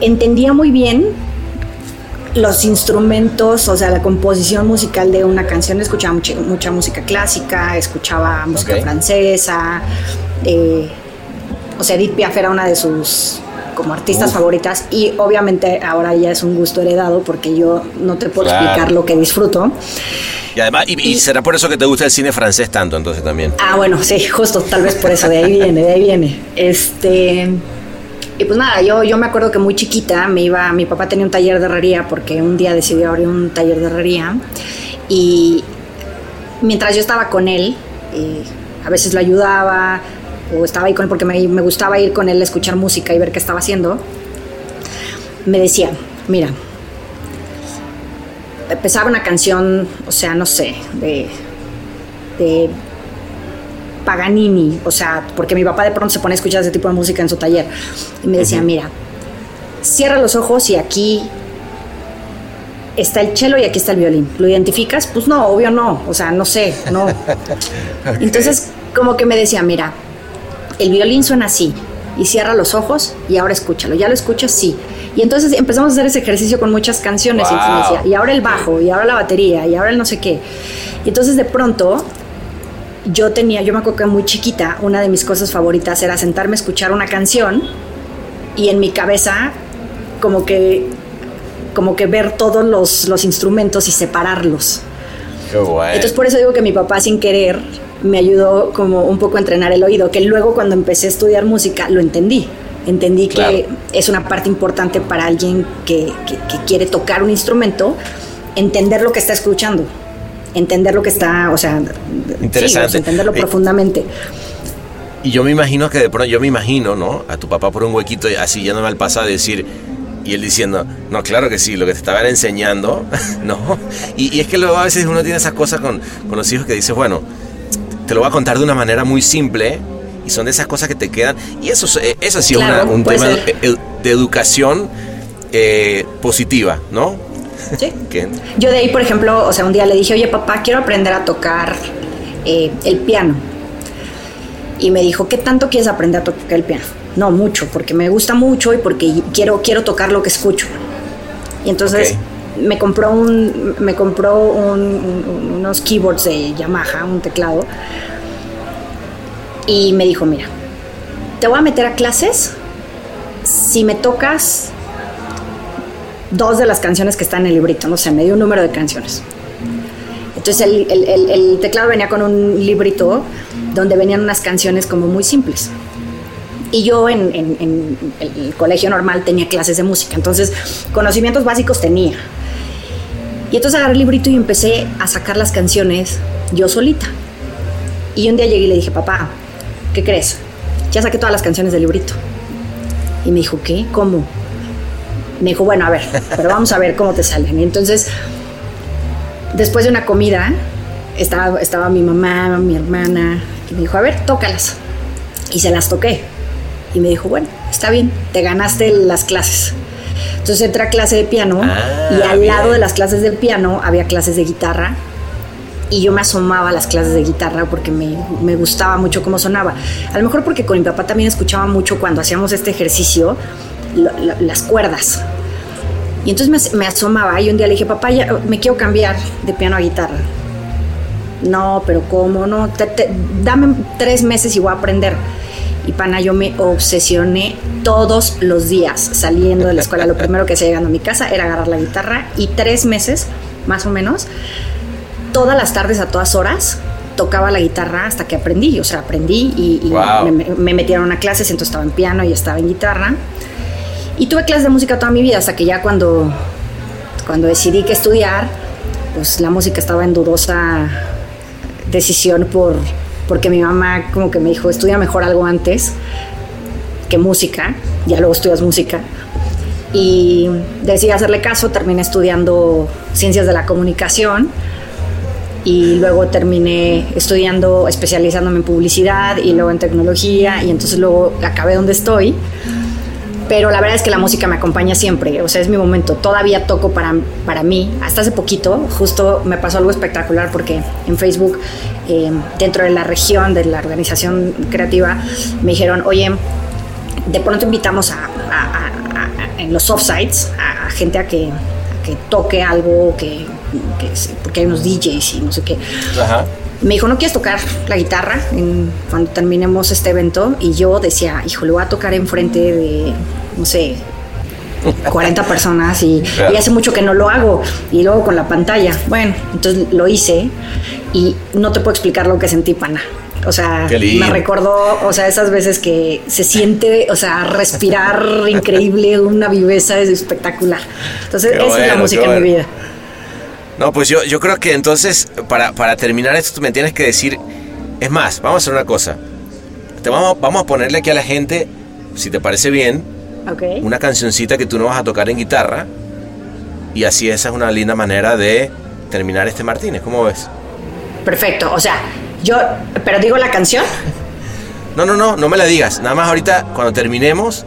entendía muy bien los instrumentos, o sea, la composición musical de una canción, escuchaba mucha, mucha música clásica, escuchaba música francesa, eh, o sea, Edith Piaf era una de sus como artistas Uf. favoritas y obviamente ahora ya es un gusto heredado porque yo no te puedo Claro. explicar lo que disfruto. Y además, y, y será por eso que te gusta el cine francés tanto, entonces también. Ah, bueno, sí, justo, tal vez por eso, de ahí viene, de ahí viene. Este. Y pues nada, yo, yo me acuerdo que muy chiquita me iba, mi papá tenía un taller de herrería porque un día decidió abrir un taller de herrería y mientras yo estaba con él, eh, a veces lo ayudaba o estaba ahí con él porque me, me gustaba ir con él a escuchar música y ver qué estaba haciendo, me decía, mira, empezaba una canción, o sea, no sé, de, de Paganini, o sea, porque mi papá de pronto se pone a escuchar ese tipo de música en su taller y me decía, mira, cierra los ojos y aquí está el cello y aquí está el violín. ¿Lo identificas? Pues no, obvio no, o sea, no sé, no. Entonces, como que me decía, mira, el violín suena así y cierra los ojos y ahora escúchalo. ¿Ya lo escuchas? Sí. Y entonces empezamos a hacer ese ejercicio con muchas canciones y decía, ahora el bajo, y ahora la batería, y ahora el no sé qué. Y entonces de pronto yo tenía, yo me acuerdo que muy chiquita, una de mis cosas favoritas era sentarme a escuchar una canción y en mi cabeza como que como que ver todos los, los instrumentos y separarlos. Qué guay. Entonces por eso digo que mi papá sin querer me ayudó como un poco a entrenar el oído, que luego cuando empecé a estudiar música lo entendí. Entendí Claro. que es una parte importante para alguien que, que- que quiere tocar un instrumento, entender lo que está escuchando, entender lo que está, o sea, sí, Interesante. o sea, entenderlo Eh, profundamente. Y yo me imagino que de pronto, yo me imagino, ¿no? A tu papá por un huequito y así yéndome al pasado decir, y él diciendo, no, claro que sí, lo que te estaban enseñando, ¿no? Y, y es que luego a veces uno tiene esas cosas con, con los hijos que dices, bueno, te lo voy a contar de una manera muy simple y son de esas cosas que te quedan. Y eso, es- eh, eso sí es Claro, una- un tema de, edu- de educación eh, positiva, ¿no? Sí. Yo de ahí, por ejemplo, o sea, un día le dije, oye papá, quiero aprender a tocar eh, el piano. y me dijo, ¿qué tanto quieres aprender a tocar el piano? No, mucho, porque me gusta mucho y porque quiero, quiero tocar lo que escucho. Y entonces me compró, un, me compró unos keyboards de Yamaha, un teclado, y me dijo, mira, te voy a meter a clases si me tocas dos de las canciones que están en el librito, no sé, me dio un número de canciones. Entonces el, teclado venía con un librito donde venían unas canciones como muy simples. Y yo en, el colegio normal tenía clases de música, entonces conocimientos básicos tenía. Y entonces agarré el librito y empecé a sacar las canciones yo solita. Y un día llegué y le dije, papá, ¿qué crees? Ya saqué todas las canciones del librito. Y me dijo, ¿qué? ¿Cómo? Me dijo, bueno, a ver, pero vamos a ver cómo te salen. Y entonces después de una comida, estaba, estaba mi mamá, mi hermana, y me dijo, a ver, tócalas. Y se las toqué. Y me dijo, bueno, está bien, te ganaste las clases. Entonces entré a clase de piano y Ah, al lado de las clases del piano había clases de guitarra y yo me asomaba a las clases de guitarra porque me, me gustaba mucho cómo sonaba. A lo mejor porque con mi papá también escuchaba mucho cuando hacíamos este ejercicio lo- lo- las cuerdas. Y entonces me, me asomaba y un día le dije, papá, ya, me quiero cambiar de piano a guitarra. No, pero ¿cómo? No, Te- te- dame tres meses y voy a aprender. Y pana, yo me obsesioné todos los días saliendo de la escuela. Lo primero que hacía llegando a mi casa era agarrar la guitarra y tres meses, más o menos, todas las tardes a todas horas tocaba la guitarra hasta que aprendí. O sea, aprendí y, y Wow. me, me metieron a clases, entonces estaba en piano y estaba en guitarra. Y tuve clases de música toda mi vida hasta que ya cuando, cuando decidí que estudiar, pues la música estaba en dudosa decisión por, porque mi mamá como que me dijo, estudia mejor algo antes que música, ya luego estudias música. Y decidí hacerle caso, terminé estudiando ciencias de la comunicación y luego terminé estudiando, especializándome en publicidad y luego en tecnología y entonces luego acabé donde estoy. Pero la verdad es que la música me acompaña siempre, o sea, es mi momento. Todavía toco para, para mí. Hasta hace poquito, justo me pasó algo espectacular porque en Facebook, eh, dentro de la región de la organización creativa, me dijeron, oye, de pronto invitamos a, en los offsites a, gente a que, que toque algo, que, que porque hay unos DJs y no sé qué. Ajá. Me dijo, ¿no quieres tocar la guitarra en- cuando terminemos este evento? Y yo decía, hijo, le voy a tocar enfrente de, no sé, 40 personas y, Claro. y hace mucho que no lo hago. Y luego con la pantalla. Bueno, entonces lo hice y no te puedo explicar lo que sentí, pana. O sea, me recordó, o sea, esas veces que se siente, o sea, respirar increíble, una viveza es espectacular. Entonces, Qué esa es la bueno, música en mi bueno. vida. No, pues yo, yo creo que entonces, para, para terminar esto, tú me tienes que decir. Es más, vamos a hacer una cosa. Te vamos, vamos a ponerle aquí a la gente, si te parece bien, una cancioncita que tú no vas a tocar en guitarra. Y así esa es una linda manera de terminar este Martínez. ¿Cómo ves? Perfecto. O sea, yo, pero digo la canción. No, no, no, no me la digas. Nada más ahorita, cuando terminemos,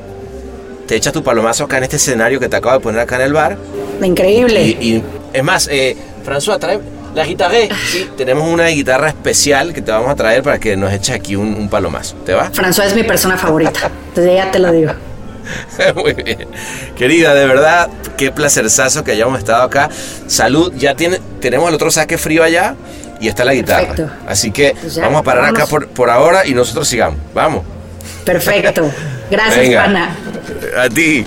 te echas tu palomazo acá en este escenario que te acabo de poner acá en el bar. Increíble. Y, y- es más, eh, François, trae la guitarra. Sí, tenemos una guitarra especial que te vamos a traer para que nos eches aquí un, un palomazo. ¿Te va? François es mi persona favorita. Entonces ya te lo digo. Muy bien. Querida, de verdad, qué placerzazo que hayamos estado acá. Salud, ya tiene, tenemos el otro saque frío allá y está la guitarra. Perfecto. Así que Pues ya, vamos a parar acá por, por ahora y nosotros sigamos. Vamos. Perfecto. Gracias, Venga. pana. A ti.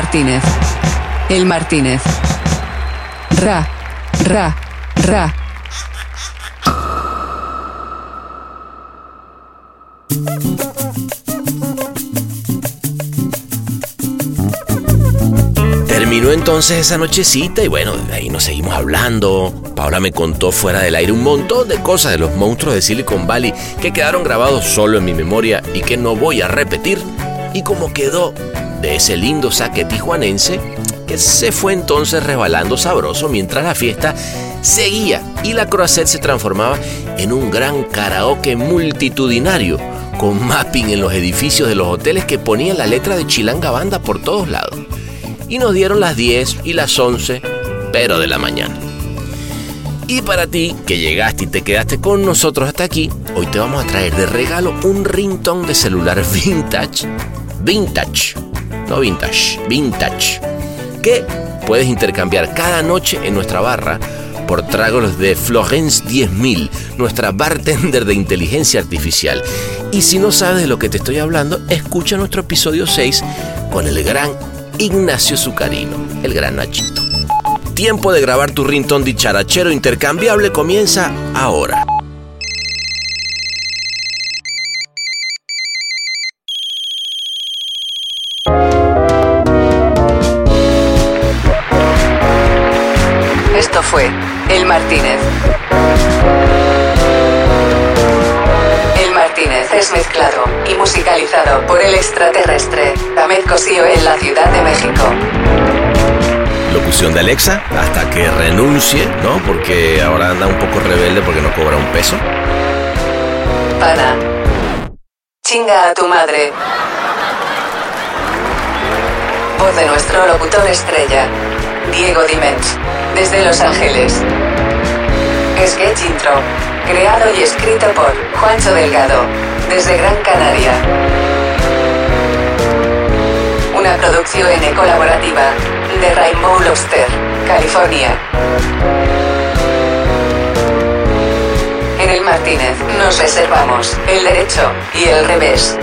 Martínez. El Martínez. Ra. Ra. Ra. Terminó entonces esa nochecita y bueno, de ahí nos seguimos hablando. Paula me contó fuera del aire un montón de cosas de los monstruos de Silicon Valley que quedaron grabados solo en mi memoria y que no voy a repetir. Y como quedó de ese lindo saque tijuanense que se fue entonces resbalando sabroso mientras la fiesta seguía y la Croisette se transformaba en un gran karaoke multitudinario con mapping en los edificios de los hoteles que ponían la letra de Chilanga Banda por todos lados y nos dieron las 10 y las 11, pero de la mañana. Y para ti, que llegaste y te quedaste con nosotros hasta aquí, hoy te vamos a traer de regalo un ringtone de celular vintage. Vintage. No vintage, vintage. Que puedes intercambiar cada noche en nuestra barra por tragos de Florence 10000, nuestra bartender de inteligencia artificial. Y si no sabes de lo que te estoy hablando, escucha nuestro episodio 6 con el gran Ignacio Zucarino, el gran Nachito. Tiempo de grabar tu rintón dicharachero intercambiable comienza ahora. Extraterrestre Ahmed Cosío en la Ciudad de México. Locución de Alexa hasta que renuncie, ¿no? Porque ahora anda un poco rebelde porque no cobra un peso. Pana. Chinga a tu madre. Voz de nuestro locutor estrella, Diego Dimens, desde Los Ángeles. Sketch Intro, creado y escrito por Juancho Delgado, desde Gran Canaria. Una producción N colaborativa de Rainbow Lobster, California. En el Martínez nos reservamos el derecho y el revés.